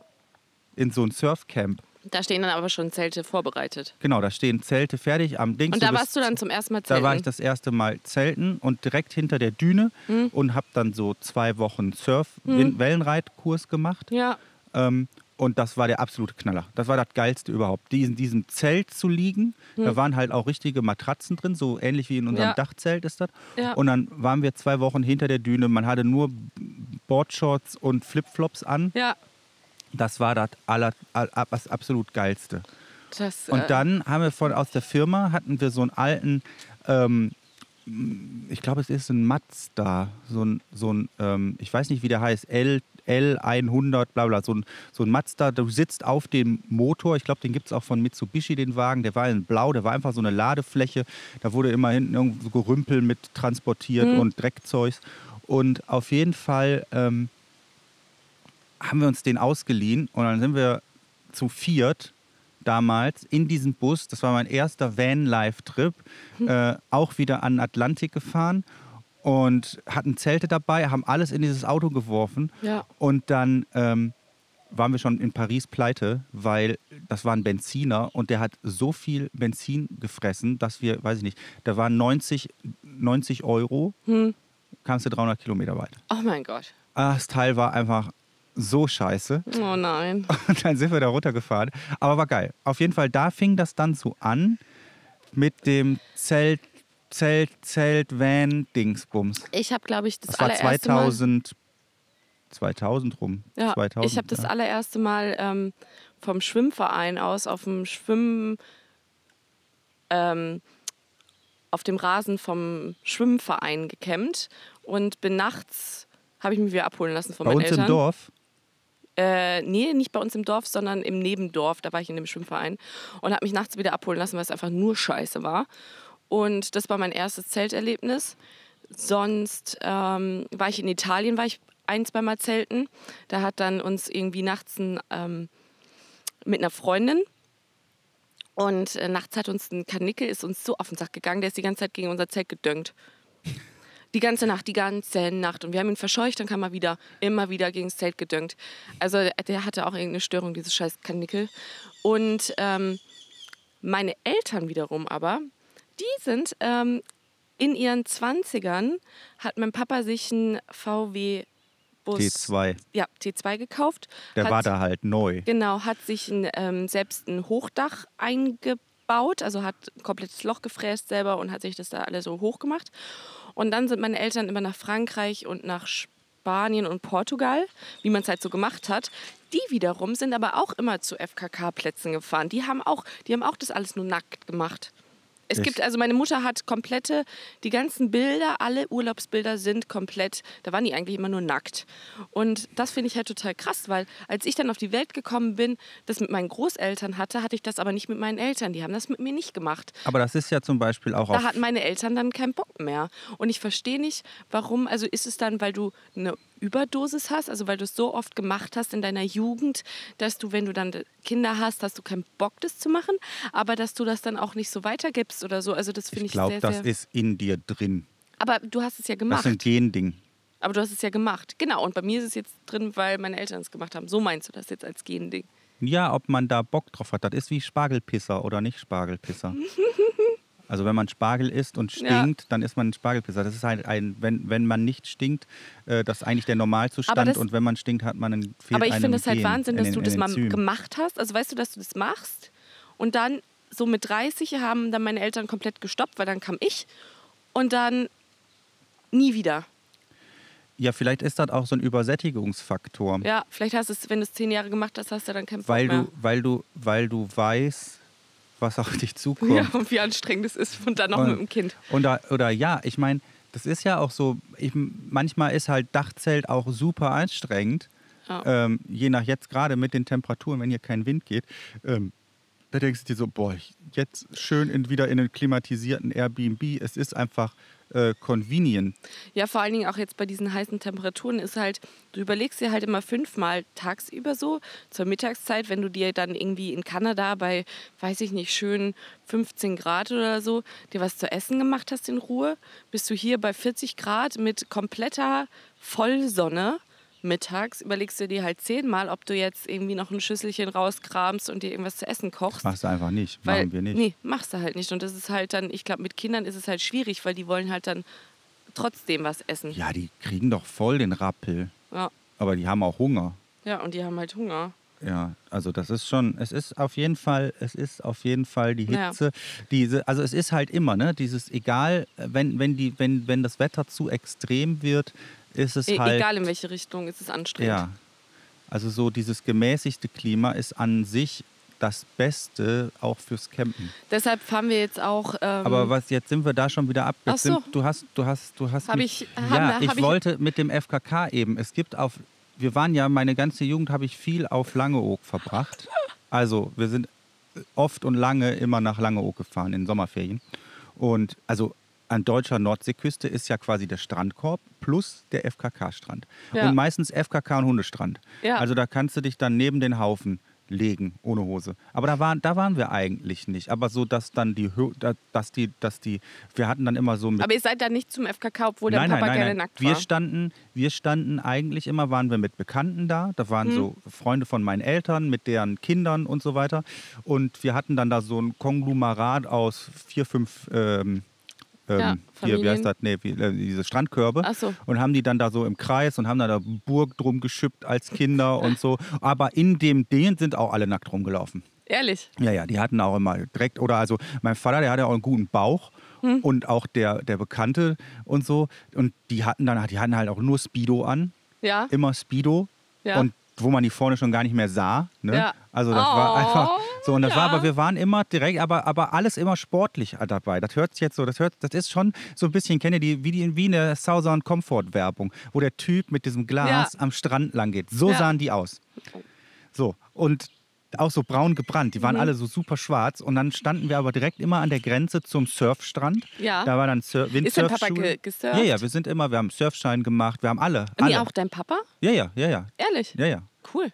in so ein Surfcamp. Da stehen dann aber schon Zelte vorbereitet. Genau, da stehen Zelte fertig am Dings. Und da bist- warst du dann zum ersten Mal Da zelten. war ich das erste Mal zelten und direkt hinter der Düne Hm. und habe dann so zwei Wochen Surf-Wellenreitkurs gemacht. Ja, Ähm, und das war der absolute Knaller. Das war das Geilste überhaupt. Die in diesem Zelt zu liegen, da waren halt auch richtige Matratzen drin, so ähnlich wie in unserem Hm. Ja. Dachzelt ist das. Ja. Und dann waren wir zwei Wochen hinter der Düne. Man hatte nur Boardshorts und Flipflops an. ja. Das war das, aller, all, das absolut Geilste. Das, Und äh, dann haben wir von aus der Firma hatten wir so einen alten, ähm, ich glaube es ist ein Mazda, so ein, so ein ähm, ich weiß nicht wie der heißt, L, L100, bla bla, so ein, so ein Mazda, du sitzt auf dem Motor, ich glaube den gibt es auch von Mitsubishi, den Wagen, der war in blau, der war einfach so eine Ladefläche, da wurde immer hinten irgendwo so Gerümpel mit transportiert und Dreckzeugs. Und auf jeden Fall ähm, haben wir uns den ausgeliehen und dann sind wir zu viert damals in diesem Bus, das war mein erster Van-Life-Trip, äh, auch wieder an den Atlantik gefahren und hatten Zelte dabei, haben alles in dieses Auto geworfen Ja. und dann ähm, waren wir schon in Paris pleite, weil das war ein Benziner und der hat so viel Benzin gefressen, dass wir, weiß ich nicht, da waren 90, 90 Euro, Hm. kamst du 300 Kilometer weit. Oh mein Gott. Ah, Das Teil war einfach so scheiße. Oh nein. Und dann sind wir da runtergefahren. Aber war geil. Auf jeden Fall, da fing das dann so an mit dem Zelt, Zelt, Zelt, Van, Dingsbums. Ich habe, glaube ich, das, Das war allererste Mal. 2000, 2000 rum. Ja, 2000, ich habe das ja. allererste Mal ähm, vom Schwimmverein aus auf dem Schwimmen, ähm, auf dem Rasen vom Schwimmverein gecampt und bin nachts, habe ich mich wieder abholen lassen von Bei meinen uns Eltern. im Dorf. Äh, nee, nicht bei uns im Dorf, sondern im Nebendorf. Da war ich in dem Schwimmverein und habe mich nachts wieder abholen lassen, weil es einfach nur scheiße war. Und das war mein erstes Zelterlebnis. Sonst ähm, war ich in Italien, war ich ein, zweimal zelten. Da hat dann uns irgendwie nachts ein, ähm, mit einer Freundin und äh, nachts hat uns ein Kanickel, ist uns so auf den Sack gegangen, der ist die ganze Zeit gegen unser Zelt gedöngt. Die ganze Nacht, die ganze Nacht. Und wir haben ihn verscheucht, dann kam er wieder, immer wieder gegen das Zelt gedöngt. Also der hatte auch irgendeine Störung, dieses scheiß Kanickel. Und ähm, meine Eltern wiederum aber, die sind ähm, in ihren 20ern, hat mein Papa sich einen VW Bus, T2. Ja, T2 gekauft. Der hat, war da halt neu. Genau, hat sich ein, ähm, selbst ein Hochdach eingebaut, also hat ein komplettes Loch gefräst selber und hat sich das da alle so hoch gemacht. Und dann sind meine Eltern immer nach Frankreich und nach Spanien und Portugal, wie man es halt so gemacht hat. Die wiederum sind aber auch immer zu FKK-Plätzen gefahren. Die haben auch, die haben auch das alles nur nackt gemacht. Es Ich- gibt, also meine Mutter hat komplette, die ganzen Bilder, alle Urlaubsbilder sind komplett, da waren die eigentlich immer nur nackt. Und das finde ich halt total krass, weil als ich dann auf die Welt gekommen bin, das mit meinen Großeltern hatte, hatte ich das aber nicht mit meinen Eltern. Die haben das mit mir nicht gemacht. Aber das ist ja zum Beispiel auch Da hatten meine Eltern dann keinen Bock mehr. Und ich verstehe nicht, warum, also ist es dann, weil du eine Überdosis hast, also weil du es so oft gemacht hast in deiner Jugend, dass du, wenn du dann Kinder hast, hast du keinen Bock, das zu machen, aber dass du das dann auch nicht so weitergibst oder so. Also das finde ich ich, glaube, sehr, das sehr... ist in dir drin. aber du hast es ja Das gemacht. ist ein Gending. Aber du hast es ja gemacht. Genau, und bei mir ist es jetzt drin, weil meine Eltern es gemacht haben. So meinst du das jetzt als Gending? Ja, ob man da Bock drauf hat, das ist wie Spargelpisser oder nicht Spargelpisser. Also wenn man Spargel isst und Ja. stinkt, dann ist man ein Spargelpisser. Das ist halt ein, wenn, wenn man nicht stinkt, äh, das ist eigentlich der Normalzustand das- und wenn man stinkt, hat man einen fehlt Aber ich finde es halt Wahnsinn, dass ein- du das mal gemacht hast. Also weißt du, dass du das machst und dann so mit 30 haben dann meine Eltern komplett gestoppt, weil dann kam ich und dann nie wieder. Ja, vielleicht ist das auch so ein Übersättigungsfaktor. Ja, vielleicht hast du es, wenn du es zehn Jahre gemacht hast, hast du dann keinen Bock weil mehr. du, weil du, weil du weißt, was auf dich zukommt. ja, und wie anstrengend es ist und dann noch Und- mit dem Kind. Oder, oder ja, ich meine, das ist ja auch so, ich, manchmal ist halt Dachzelt auch super anstrengend. Ja. Ähm, je nach jetzt gerade mit den Temperaturen, wenn hier kein Wind geht. Ähm, da denkst du dir so, boah, jetzt schön in, wieder in einen klimatisierten Airbnb. Es ist einfach äh, convenient. Ja, vor allen Dingen auch jetzt bei diesen heißen Temperaturen ist halt, du überlegst dir halt immer fünfmal tagsüber so, zur Mittagszeit, wenn du dir dann irgendwie in Kanada bei, weiß ich nicht, schön 15 Grad oder so, dir was zu essen gemacht hast in Ruhe, bist du hier bei 40 Grad mit kompletter Vollsonne. Mittags überlegst du dir halt zehnmal, ob du jetzt irgendwie noch ein Schüsselchen rauskramst und dir irgendwas zu essen kochst. Machst du einfach nicht. Weil, Machen wir nicht. Nee, machst du halt nicht. Und das ist halt dann, ich glaube, mit Kindern ist es halt schwierig, weil die wollen halt dann trotzdem was essen. Ja, die kriegen doch voll den Rappel. Ja, Aber die haben auch Hunger. ja und die haben halt Hunger. Ja, also das ist schon, es ist auf jeden Fall, es ist auf jeden Fall die Ja. Hitze. Diese, also es ist halt immer, ne, dieses egal, wenn, wenn die, wenn, wenn das Wetter zu extrem wird, ist es E halt. Egal in welche Richtung, ist es anstrengend. Ja. Also so dieses gemäßigte Klima ist an sich das Beste auch fürs Campen. Deshalb fahren wir jetzt auch. Ähm, Aber was jetzt sind wir da schon wieder ab. Jetzt so. sind, du hast, du hast, du hast. Hab mich- ich- ja, ich ich- wollte mit dem FKK eben. Es gibt auf, wir waren ja meine ganze Jugend habe ich viel auf Langeoog verbracht. Also wir sind oft und lange immer nach Langeoog gefahren in Sommerferien. Und also an deutscher Nordseeküste ist ja quasi der Strandkorb plus der FKK-Strand. Ja. Und meistens FKK und Hundestrand. Ja. Also da kannst du dich dann neben den Haufen legen, ohne Hose. Aber da waren, da waren wir eigentlich nicht. Aber so, dass dann die, dass die, dass die, wir hatten dann immer so mit Aber ihr seid da nicht zum FKK, obwohl der nein, Papa nein, nein, gerne nein. nackt Wir war. standen, wir standen eigentlich immer, waren wir mit Bekannten da. Da Hm. waren so Freunde von meinen Eltern mit deren Kindern und so weiter. Und wir hatten dann da so ein Konglomerat aus vier, fünf ähm, ähm, Ja, hier, wie heißt das? Nee, wie, äh, diese Strandkörbe. Ach so. Und haben die dann da so im Kreis und haben da, da Burg drum geschippt als Kinder und so. Aber in dem Ding sind auch alle nackt rumgelaufen. Ehrlich. Ja, ja, die hatten auch immer direkt, oder also mein Vater, der hatte auch einen guten Bauch Hm. und auch der, der Bekannte und so. Und die hatten dann, die hatten halt auch nur Speedo an, Ja. immer Speedo. Ja. Und wo man die vorne schon gar nicht mehr sah. Ne? Ja. Also das war Oh. einfach So, und das war Ja. aber, wir waren immer direkt, aber, aber alles immer sportlich dabei. Das hört sich jetzt so, das hört, das ist schon so ein bisschen, kennt ihr die, wie, die, wie eine Southern Comfort Werbung, wo der Typ mit diesem Glas Ja. am Strand lang geht. So Ja. sahen die aus. So, und auch so braun gebrannt. Die waren Mhm. alle so super schwarz. Und dann standen wir aber direkt immer an der Grenze zum Surfstrand. Ja. Da war dann Sur Ist dein Papa Windsurfschule. ge gesurft? Ja, ja, wir sind immer, wir haben Surfschein gemacht, wir haben alle. Nee, alle. auch dein Papa? Ja, ja, ja, ja. Ehrlich? Ja, ja. Cool.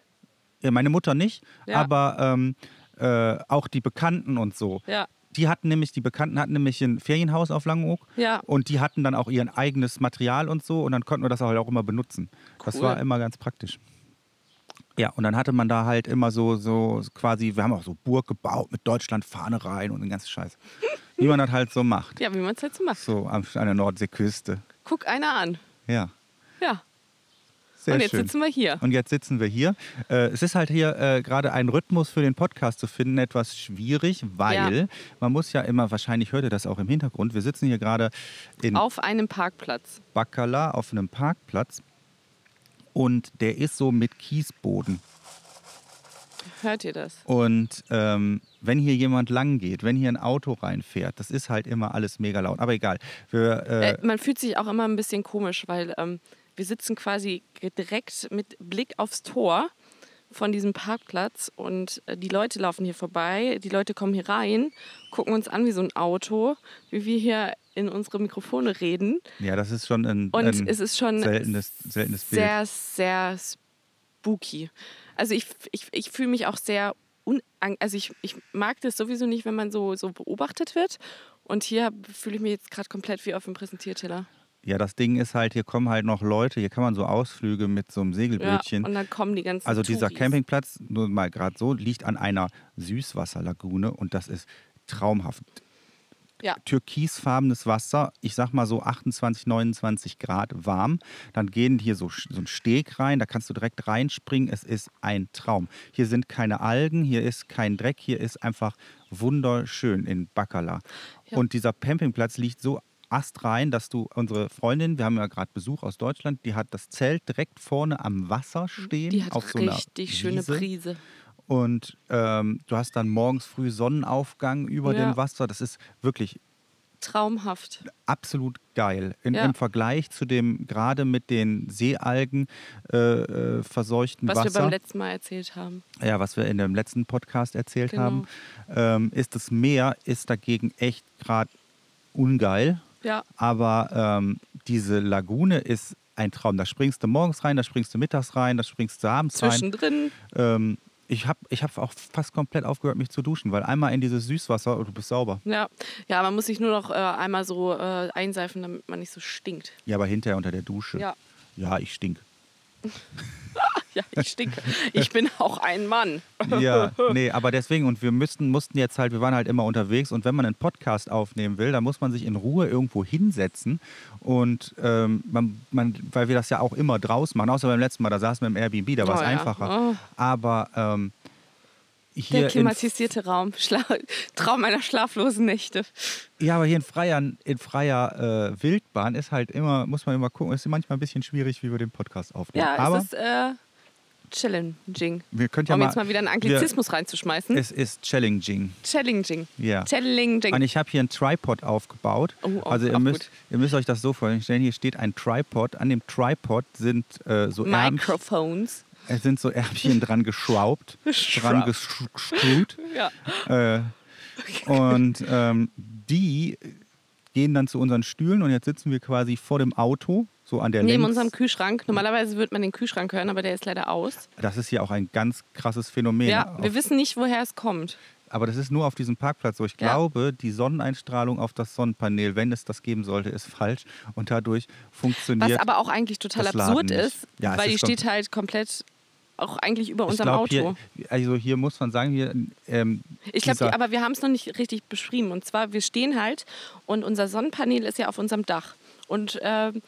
ja meine Mutter nicht, Ja. aber ähm, äh, auch die Bekannten und so. Ja. Die hatten nämlich, die Bekannten hatten nämlich ein Ferienhaus auf Langeoog Ja. und die hatten dann auch ihr eigenes Material und so und dann konnten wir das halt auch immer benutzen. Das Cool. war immer ganz praktisch. Ja, und dann hatte man da halt immer so, so quasi, wir haben auch so Burg gebaut mit Deutschlandfahne rein und den ganzen Scheiß. Wie man das halt so macht. Ja, wie man es halt so macht. So an der Nordseeküste. Guck einer an. Ja, Ja. Sehr Und jetzt schön. sitzen wir hier. Und jetzt sitzen wir hier. Äh, es ist halt hier äh, gerade ein Rhythmus für den Podcast zu finden etwas schwierig, weil Ja. man muss ja immer, wahrscheinlich hört ihr das auch im Hintergrund, wir sitzen hier gerade in Auf einem Parkplatz. Bacala auf einem Parkplatz und der ist so mit Kiesboden. Hört ihr das? Und ähm, wenn hier jemand lang geht, wenn hier ein Auto reinfährt, das ist halt immer alles mega laut. Aber egal. Wir, äh, Äh, man fühlt sich auch immer ein bisschen komisch, weil ähm, wir sitzen quasi direkt mit Blick aufs Tor von diesem Parkplatz und äh, die Leute laufen hier vorbei, die Leute kommen hier rein, gucken uns an wie so ein Auto, wie wir hier in unsere Mikrofone reden ja, das ist schon ein, und ein es ist schon seltenes, seltenes Bild. sehr, sehr spooky. Also ich, ich, ich fühle mich auch sehr, un also ich, ich mag das sowieso nicht, wenn man so, so beobachtet wird und hier fühle ich mich jetzt gerade komplett wie auf dem Präsentierteller. Ja, das Ding ist halt, hier kommen halt noch Leute, hier kann man so Ausflüge mit so einem Ja, Segelbötchen. und dann kommen die ganzen also dieser Touris. Campingplatz, nur mal gerade so, liegt an einer Süßwasserlagune und das ist traumhaft. Ja. Türkisfarbenes Wasser, ich sag mal so 28, 29 Grad warm. Dann gehen hier so, so ein Steg rein, da kannst du direkt reinspringen. Es ist ein Traum. Hier sind keine Algen, hier ist kein Dreck, hier ist einfach wunderschön in Bacala. Ja. Und dieser Campingplatz liegt so astrein, dass du unsere Freundin, wir haben ja gerade Besuch aus Deutschland, die hat das Zelt direkt vorne am Wasser stehen. Die hat auf so einer richtig schöne Wiese. Prise. Und ähm, du hast dann morgens früh Sonnenaufgang über Ja. dem Wasser. Das ist wirklich Traumhaft. absolut geil. In, Ja. Im Vergleich zu dem gerade mit den Seealgen äh, äh, verseuchten Was wir Wasser, beim letzten Mal erzählt haben. ja, was wir in dem letzten Podcast erzählt Genau. haben, ähm, ist das Meer ist dagegen echt gerade ungeil. Ja, Aber ähm, diese Lagune ist ein Traum. Da springst du morgens rein, da springst du mittags rein, da springst du abends rein. zwischendrin. Ähm, ich habe ich hab auch fast komplett aufgehört, mich zu duschen, weil einmal in dieses Süßwasser und du bist sauber. Ja. ja, man muss sich nur noch äh, einmal so äh, einseifen, damit man nicht so stinkt. Ja, aber hinterher unter der Dusche. Ja, Ja, ich stink. ja ich stinke. Ich bin auch ein Mann. Ja, nee, aber deswegen, und wir müssten, mussten jetzt halt, wir waren halt immer unterwegs und wenn man einen Podcast aufnehmen will, dann muss man sich in Ruhe irgendwo hinsetzen und ähm, man, man, weil wir das ja auch immer draus machen, außer beim letzten Mal, da saßen wir im Airbnb, da war es Oh ja. einfacher. Oh. Aber ähm, hier Der klimatisierte Raum. Schla Traum meiner schlaflosen Nächte. ja, aber hier in freier, in freier äh, Wildbahn ist halt immer, muss man immer gucken, ist manchmal ein bisschen schwierig, wie wir den Podcast aufnehmen. Ja, aber es ist äh, challenging. wir können ja um mal, jetzt mal wieder einen Anglizismus reinzuschmeißen. Wir, es ist challenging. challenging. Ja. Challenging. Und ich habe hier einen Tripod aufgebaut. Oh, auch- also ihr müsst, ihr müsst euch das so vorstellen. Hier steht ein Tripod. An dem Tripod sind äh, so Microphones. äh, sind so Ärmchen dran geschraubt, dran gescrewt. Ja. Äh, und ähm, die gehen dann zu unseren Stühlen und jetzt sitzen wir quasi vor dem Auto, so an der Neben Längs- unserem Kühlschrank. Normalerweise würde man den Kühlschrank hören, aber der ist leider aus. Das ist hier auch ein ganz krasses Phänomen. Ja, wir Auf- wissen nicht, woher es kommt. Aber das ist nur auf diesem Parkplatz so. Ich Ja. glaube, die Sonneneinstrahlung auf das Sonnenpanel, wenn es das geben sollte, ist falsch. Und dadurch funktioniert. Was aber auch eigentlich total absurd ist, Ja, weil die ist schon- steht halt komplett auch eigentlich über unserem glaub, Auto. Hier, also hier muss man sagen, hier, ähm, Ich glaube, aber wir haben es noch nicht richtig beschrieben. Und zwar, wir stehen halt und unser Sonnenpanel ist ja auf unserem Dach. Und ähm,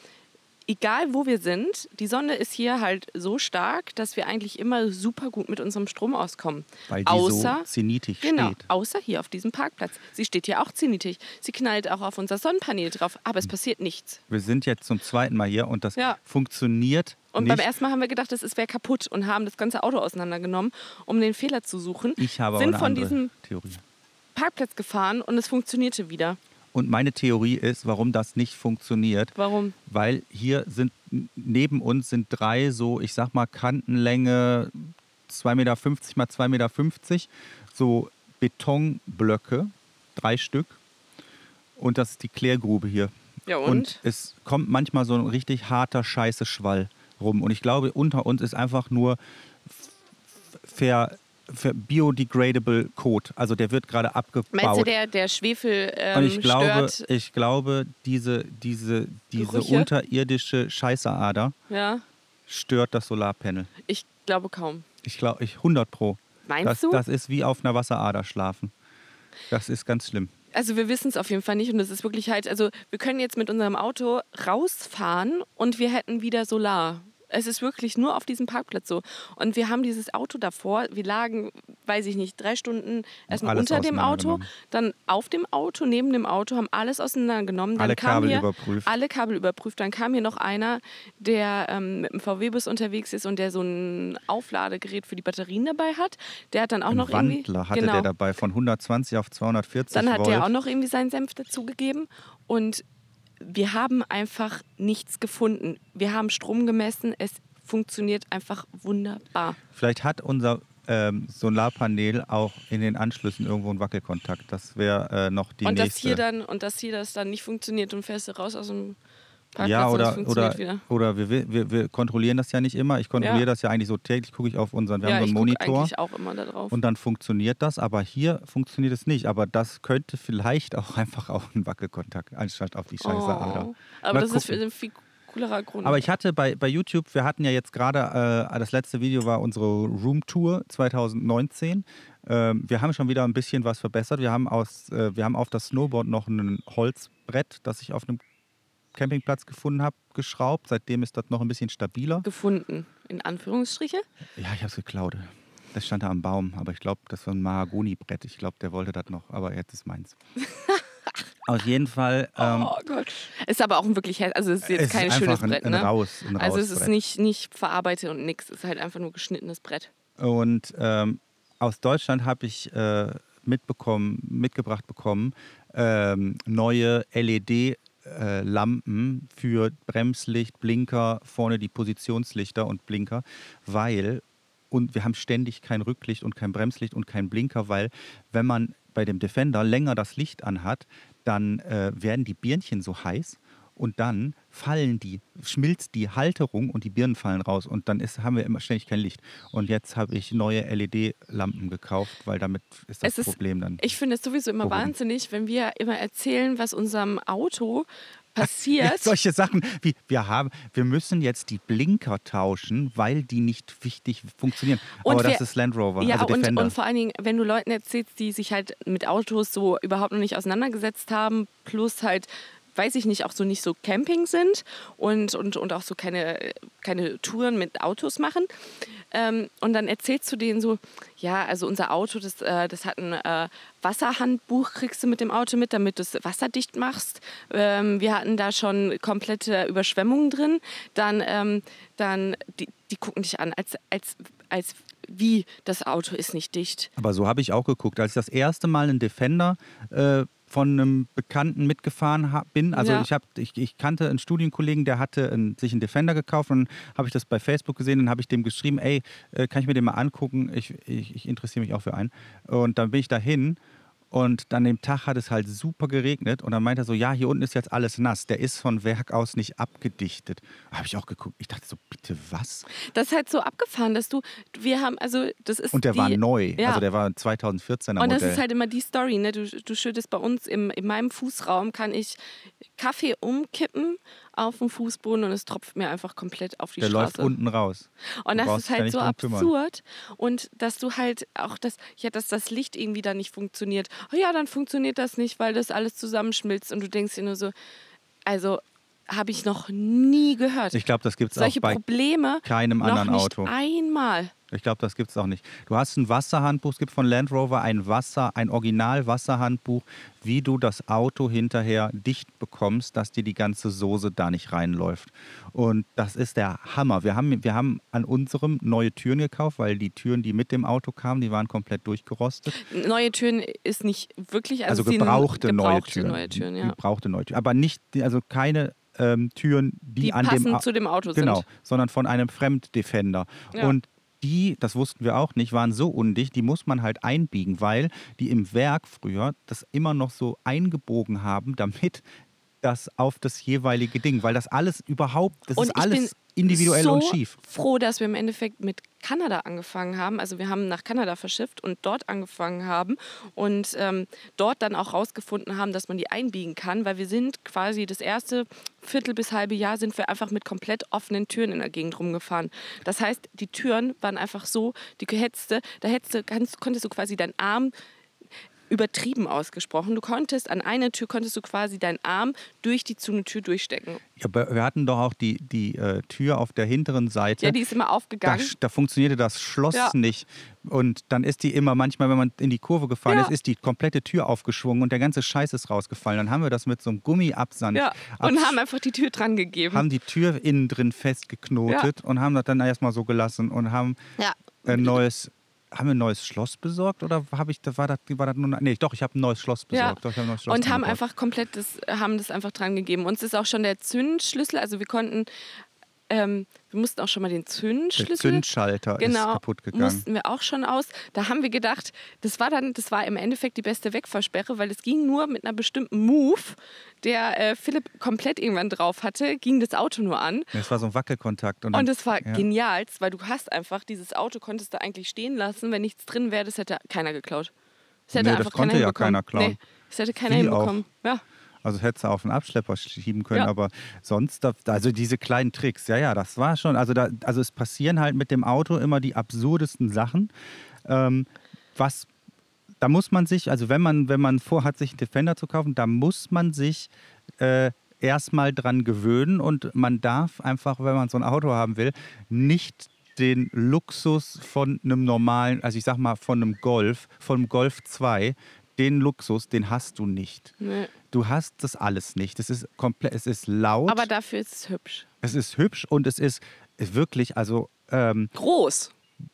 egal wo wir sind, die Sonne ist hier halt so stark, dass wir eigentlich immer super gut mit unserem Strom auskommen. Weil die außer, so zenitig genau, steht. außer hier auf diesem Parkplatz. Sie steht hier auch zenitig. Sie knallt auch auf unser Sonnenpanel drauf, aber es passiert nichts. Wir sind jetzt zum zweiten Mal hier und das Ja. funktioniert Und nicht. beim ersten Mal haben wir gedacht, das wäre kaputt und haben das ganze Auto auseinandergenommen, um den Fehler zu suchen. ich habe sind von diesem Theorie. Parkplatz gefahren und es funktionierte wieder. Und meine Theorie ist, warum das nicht funktioniert. Warum? Weil hier sind neben uns sind drei so, ich sag mal, Kantenlänge 2,50 Meter mal 2,50 Meter, so Betonblöcke, drei Stück. Und das ist die Klärgrube hier. Ja Und und? es kommt manchmal so ein richtig harter scheiße Schwall rum. Und ich glaube, unter uns ist einfach nur ver biodegradable Code. Also der wird gerade abgebaut. Meinst du, der, der Schwefel ähm, Und ich glaube, stört? ich glaube, diese, diese, diese Gerüche? unterirdische Scheißeader Ja, stört das Solarpanel. ich glaube kaum. Ich glaube, ich 100 pro. Meinst Das, du? das ist wie auf einer Wasserader schlafen. Das ist ganz schlimm. Also wir wissen es auf jeden Fall nicht und es ist wirklich halt, also wir können jetzt mit unserem Auto rausfahren und wir hätten wieder Solar. Es ist wirklich nur auf diesem Parkplatz so. Und wir haben dieses Auto davor, wir lagen, weiß ich nicht, drei Stunden erstmal unter dem Auto, dann auf dem Auto, neben dem Auto, haben alles auseinandergenommen. Dann Alle kam Kabel hier, überprüft. Alle Kabel überprüft. Dann kam hier noch einer, der ähm, mit dem VW-Bus unterwegs ist und der so ein Aufladegerät für die Batterien dabei hat. Der hat dann auch Ein noch irgendwie... Wandler hatte genau. der dabei von 120 auf 240 Dann hat Volt. der auch noch irgendwie seinen Senf dazugegeben. Und wir haben einfach nichts gefunden. Wir haben Strom gemessen. Es funktioniert einfach wunderbar. Vielleicht hat unser ähm, Solarpanel auch in den Anschlüssen irgendwo einen Wackelkontakt. Das wäre äh, noch die und nächste. das hier dann und das hier das dann nicht funktioniert und fährst du raus aus dem Parkplatz ja, oder, oder, wieder. oder wir, wir, wir kontrollieren das ja nicht immer. Ich kontrolliere Ja. das ja eigentlich so täglich, gucke ich auf unseren, wir ja, haben so gucke einen Monitor eigentlich auch immer da drauf. und dann funktioniert das, aber hier funktioniert es nicht. Aber das könnte vielleicht auch einfach auch ein Wackelkontakt, anstatt auf die scheiße oh. Aber Mal das ist gucken. ein viel coolerer Grund. Aber ich hatte bei, bei YouTube, wir hatten ja jetzt gerade, äh, das letzte Video war unsere Roomtour 2019. Ähm, wir haben schon wieder ein bisschen was verbessert. Wir haben, aus, äh, wir haben auf das Snowboard noch ein Holzbrett, das ich auf einem Campingplatz gefunden habe, geschraubt. Seitdem ist das noch ein bisschen stabiler. gefunden, in Anführungsstriche. Ja, ich habe es geklaut. Das stand da am Baum, aber ich glaube, das war ein Mahagoni-Brett. Ich glaube, der wollte das noch, aber jetzt ist meins. Auf jeden Fall. Ähm, oh Gott. Ist aber auch ein wirklich, also es ist jetzt es kein ist schönes ein, Brett, ein ne? Raus, ein also es ist nicht, nicht verarbeitet und nix. Es ist halt einfach nur geschnittenes Brett. Und ähm, aus Deutschland habe ich äh, mitbekommen, mitgebracht bekommen, ähm, neue LED-Lampen für Bremslicht, Blinker, vorne die Positionslichter und Blinker, weil und wir haben ständig kein Rücklicht und kein Bremslicht und kein Blinker, weil wenn man bei dem Defender länger das Licht anhat, dann äh, werden die Birnchen so heiß und dann fallen die, schmilzt die Halterung und die Birnen fallen raus und dann ist, haben wir immer ständig kein Licht. Und jetzt habe ich neue LED-Lampen gekauft, weil damit ist das Es ist- Problem dann. Ich finde es sowieso immer Warum? wahnsinnig, wenn wir immer erzählen, was unserem Auto passiert. Solche Sachen wie wir haben, wir müssen jetzt die Blinker tauschen, weil die nicht wichtig funktionieren. Und Aber das wir- ist Land Rover, Ja, also und, und vor allen Dingen, wenn du Leuten erzählst, die sich halt mit Autos so überhaupt noch nicht auseinandergesetzt haben, plus halt, weiß ich nicht, auch so nicht so Camping sind und, und, und auch so keine, keine Touren mit Autos machen. Ähm, und dann erzählst du denen so, ja, also unser Auto, das, äh, das hat ein äh, Wasserhandbuch, kriegst du mit dem Auto mit, damit du es wasserdicht machst. Ähm, wir hatten da schon komplette Überschwemmungen drin. Dann, ähm, dann die, die gucken dich an, als, als, als wie das Auto ist nicht dicht. Aber so habe ich auch geguckt. Als ich das erste Mal einen Defender äh, von einem Bekannten mitgefahren hab, bin, also Ja. ich, hab, ich, ich kannte einen Studienkollegen, der hatte einen, sich einen Defender gekauft und dann habe ich das bei Facebook gesehen und habe ich dem geschrieben, ey, äh, kann ich mir den mal angucken? Ich, ich, ich interessiere mich auch für einen. Und dann bin ich dahin und dann dem Tag hat es halt super geregnet und dann meinte er so, ja, hier unten ist jetzt alles nass. Der ist von Werk aus nicht abgedichtet. Habe ich auch geguckt. Ich dachte so, bitte was? Das ist halt so abgefahren, dass du, wir haben, also das ist Und der die, war neu. Ja. Also der war 2014er Und das Modell. ist halt immer die Story, ne? Du, du schüttest bei uns im, in meinem Fußraum, kann ich Kaffee umkippen auf den Fußboden und es tropft mir einfach komplett auf die der Straße. läuft unten raus. Und Du das ist halt nicht so kümmern. absurd. Und dass du halt auch das, ja, dass das Licht irgendwie da nicht funktioniert. Oh ja, dann funktioniert das nicht, weil das alles zusammenschmilzt und du denkst dir nur so, also habe ich noch nie gehört. Ich glaube, das gibt es auch Solche bei Probleme keinem noch anderen nicht Auto. einmal. Ich glaube, das gibt es auch nicht. Du hast ein Wasserhandbuch, es gibt von Land Rover ein Wasser, ein Original-Wasserhandbuch, wie du das Auto hinterher dicht bekommst, dass dir die ganze Soße da nicht reinläuft. Und das ist der Hammer. Wir haben, wir haben an unserem neue Türen gekauft, weil die Türen, die mit dem Auto kamen, die waren komplett durchgerostet. Neue Türen ist nicht wirklich, also, Also sind gebrauchte, neue gebrauchte Türen. neue Türen, ja. Gebrauchte neue Türen. Aber nicht, also keine ähm, Türen, die, Die an dem Au- zu dem Auto Genau, sind. sondern von einem Fremddefender. Ja. Und die, das wussten wir auch nicht, waren so undicht, die muss man halt einbiegen, weil die im Werk früher das immer noch so eingebogen haben, damit das auf das jeweilige Ding, weil das alles überhaupt, das Und ist alles bin individuell so und schief. froh, dass wir im Endeffekt mit Kanada angefangen haben. Also wir haben nach Kanada verschifft und dort angefangen haben und ähm, dort dann auch rausgefunden haben, dass man die einbiegen kann, weil wir sind quasi das erste Viertel bis halbe Jahr sind wir einfach mit komplett offenen Türen in der Gegend rumgefahren. Das heißt, die Türen waren einfach so, die hättest da hättest du, kannst, konntest du quasi deinen Arm übertrieben ausgesprochen. Du konntest an einer Tür konntest du quasi deinen Arm durch die zu Tür durchstecken. Ja, aber wir hatten doch auch die, die äh, Tür auf der hinteren Seite. Ja, die ist immer da, aufgegangen. da funktionierte das Schloss Ja. nicht. Und dann ist die immer, manchmal, wenn man in die Kurve gefahren Ja. ist, ist die komplette Tür aufgeschwungen und der ganze Scheiß ist rausgefallen. Dann haben wir das mit so einem Gummiabsand Ja, und haben einfach die Tür dran gegeben. haben die Tür innen drin festgeknotet und haben das dann erstmal so gelassen und haben ja. ein neues. Haben wir ein neues Schloss besorgt oder habe ich, war das, war das nur, nee, doch, ich habe ein neues Schloss Ja. besorgt. Doch, ich hab neues Schloss Und haben eingebaut. einfach komplett das, haben das einfach dran gegeben. Uns ist auch schon der Zündschlüssel, also wir konnten, ähm, wir mussten auch schon mal den der Zündschlüssel. Zündschalter ist Genau, kaputt gegangen. mussten wir auch schon aus. Da haben wir gedacht, das war dann, das war im Endeffekt die beste Wegfahrsperre, weil es ging nur mit einer bestimmten Move, der äh, Philipp komplett irgendwann drauf hatte, ging das Auto nur an. Das war so ein Wackelkontakt. Und, dann, Und das war ja. genial, weil du hast einfach dieses Auto konntest du eigentlich stehen lassen, wenn nichts drin wäre, das hätte keiner geklaut. Das hätte Nee, das einfach konnte keiner ja keiner klauen. Nee, das hätte keiner Wie auch. hinbekommen. Ja. Also hätte sie auf den Abschlepper schieben können, Ja. aber sonst, also diese kleinen Tricks, ja, ja, das war schon, also, da, also es passieren halt mit dem Auto immer die absurdesten Sachen. Ähm, was, da muss man sich, also wenn man, wenn man vorhat, sich einen Defender zu kaufen, da muss man sich äh, erstmal dran gewöhnen und man darf einfach, wenn man so ein Auto haben will, nicht den Luxus von einem normalen, also ich sag mal von einem Golf, von einem Golf 2, den Luxus, den hast du nicht. Nee. Du hast das alles nicht. Es ist komplett, es ist laut, Aber dafür ist es hübsch. es ist hübsch und es ist, wirklich also ähm, Groß.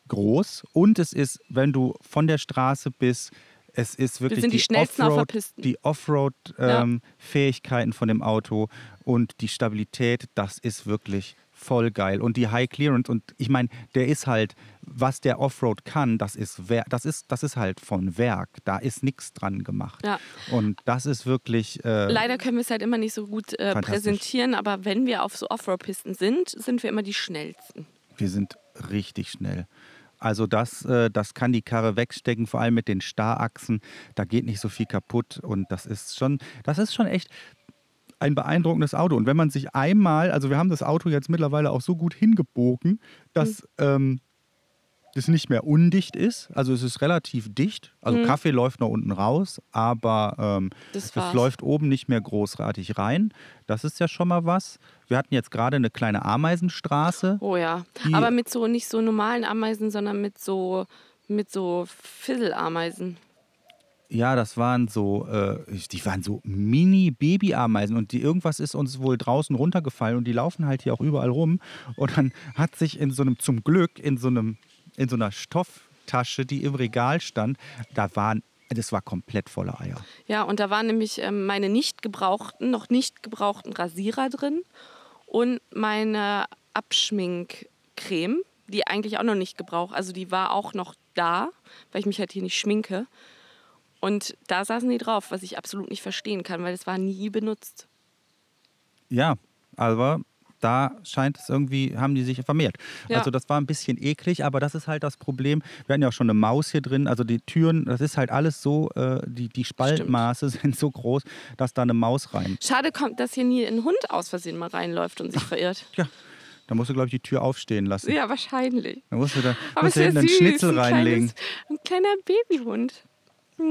groß und es ist, wenn du von der Straße bist, es ist wirklich sind die schnellsten auf der Offroad, Piste. die Offroad-Fähigkeiten von dem Auto und die Stabilität, das ist wirklich voll geil. Und die High Clearance und ich meine, der ist halt, was der Offroad kann, das ist, das ist, das ist halt von Werk. Da ist nichts dran gemacht. Ja. Und das ist wirklich. Äh, Leider können wir es halt immer nicht so gut äh, präsentieren, aber wenn wir auf so Offroad-Pisten sind, sind wir immer die schnellsten. Wir sind richtig schnell. Also das, äh, das kann die Karre wegstecken, vor allem mit den Starrachsen. Da geht nicht so viel kaputt und das ist schon, das ist schon echt ein beeindruckendes Auto. Und wenn man sich einmal, also wir haben das Auto jetzt mittlerweile auch so gut hingebogen, dass ähm, das nicht mehr undicht ist. Also es ist relativ dicht. Also Mhm. Kaffee läuft noch unten raus, aber ähm, Das es läuft oben nicht mehr großartig rein. Das ist ja schon mal was. Wir hatten jetzt gerade eine kleine Ameisenstraße. Oh ja. Aber mit so nicht so normalen Ameisen, sondern mit so mit so Fiddle-Ameisen. Ja, das waren so, äh, die waren so Mini-Baby-Ameisen und die, irgendwas ist uns wohl draußen runtergefallen und die laufen halt hier auch überall rum. Und dann hat sich in so einem, zum Glück, in so einem, in so einer Stofftasche, die im Regal stand, da waren, das war komplett voller Eier. Ja, und da waren nämlich ähm, meine nicht gebrauchten, noch nicht gebrauchten Rasierer drin und meine Abschminkcreme, die eigentlich auch noch nicht gebraucht, also die war auch noch da, weil ich mich halt hier nicht schminke. Und da saßen die drauf, was ich absolut nicht verstehen kann, weil es war nie benutzt. Ja, aber da scheint es irgendwie, haben die sich vermehrt. Ja. Also das war ein bisschen eklig, aber das ist halt das Problem. Wir hatten ja auch schon eine Maus hier drin. Also die Türen, das ist halt alles so, äh, die, die Spaltmaße sind so groß, dass da eine Maus rein. Schade kommt, dass hier nie ein Hund aus Versehen mal reinläuft und sich verirrt. Ja, da musst du, glaube ich, die Tür aufstehen lassen. Ja, wahrscheinlich. Da musst du da musst du hinten einen süß. Schnitzel ein reinlegen. Kleines, ein kleiner Babyhund.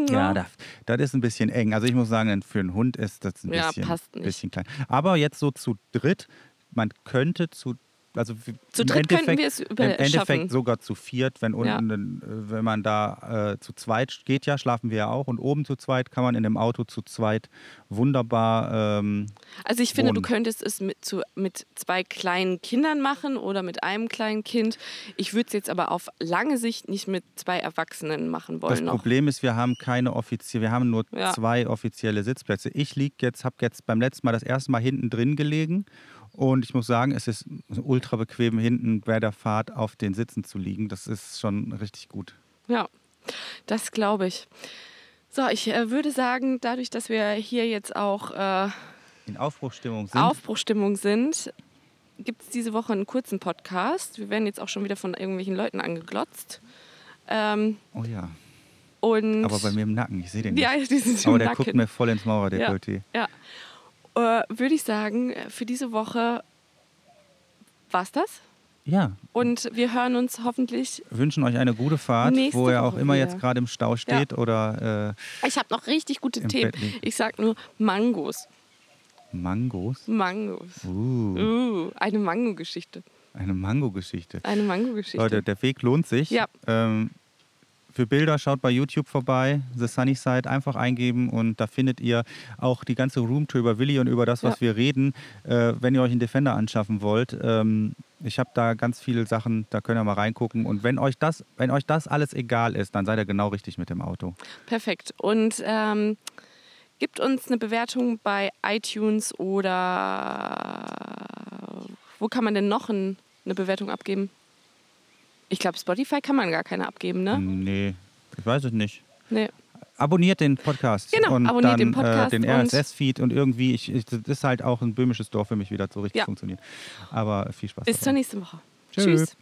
Ja, das, das ist ein bisschen eng. Also ich muss sagen, für einen Hund ist das ein Ja, bisschen, bisschen klein. Aber jetzt so zu dritt, man könnte zu also Zu im dritt könnten Endeffekt- wir es über- Im Endeffekt schaffen. sogar zu viert, wenn Ja. unten, äh, wenn man da äh, zu zweit geht, ja, schlafen wir ja auch. Und oben zu zweit kann man in dem Auto zu zweit wunderbar. Ähm, Also ich finde, du wohnen. könntest es mit, zu, mit zwei kleinen Kindern machen oder mit einem kleinen Kind. Ich würde es jetzt aber auf lange Sicht nicht mit zwei Erwachsenen machen wollen das noch. Problem ist, wir haben keine offizielle, wir haben nur Ja. zwei offizielle Sitzplätze. Ich lieg jetzt, habe jetzt beim letzten Mal das erste Mal hinten drin gelegen und ich muss sagen, es ist ultra bequem hinten bei der Fahrt auf den Sitzen zu liegen. Das ist schon richtig gut. Ja, das glaube ich. So, ich äh, würde sagen, dadurch, dass wir hier jetzt auch äh, In Aufbruchstimmung sind. Aufbruchstimmung sind, gibt es diese Woche einen kurzen Podcast. Wir werden jetzt auch schon wieder von irgendwelchen Leuten angeglotzt. Ähm, oh ja, und aber bei mir im Nacken, ich sehe den nicht. ja, die sind aber im der Nacken. guckt mir voll ins Mauer, der Ja. Kulti. Ja. Äh, würde ich sagen, für diese Woche war's das. Ja, Und wir hören uns hoffentlich. wünschen euch eine gute Fahrt, wo ihr auch Woche immer wieder. jetzt gerade im Stau steht oder Ich habe noch richtig gute Themen. Ich sag nur Mangos. äh, Mangos. Mangos. Uh, Uh, eine Mango-Geschichte. eine Mango-Geschichte. Eine Mango-Geschichte. Leute, der Weg lohnt sich. Ja. Ähm, für Bilder schaut bei YouTube vorbei, The Sunny Side einfach eingeben und da findet ihr auch die ganze Roomtour über Willi und über das, was Ja. wir reden. Äh, wenn ihr euch einen Defender anschaffen wollt, ähm, ich habe da ganz viele Sachen, da könnt ihr mal reingucken. Und wenn euch das, wenn euch das alles egal ist, dann seid ihr genau richtig mit dem Auto. Perfekt. Und ähm, gibt uns eine Bewertung bei iTunes oder wo kann man denn noch ein, eine Bewertung abgeben? Ich glaube, Spotify kann man gar keine abgeben, ne? Nee, ich weiß es nicht. Nee. Abonniert den Podcast. Genau, und abonniert dann, den Podcast Äh, den und- RSS-Feed und irgendwie, ich, ich, das ist halt auch ein böhmisches Dorf für mich wieder so richtig Ja. funktioniert. Aber viel Spaß. Bis dabei. zur nächsten Woche. Tschö. Tschüss.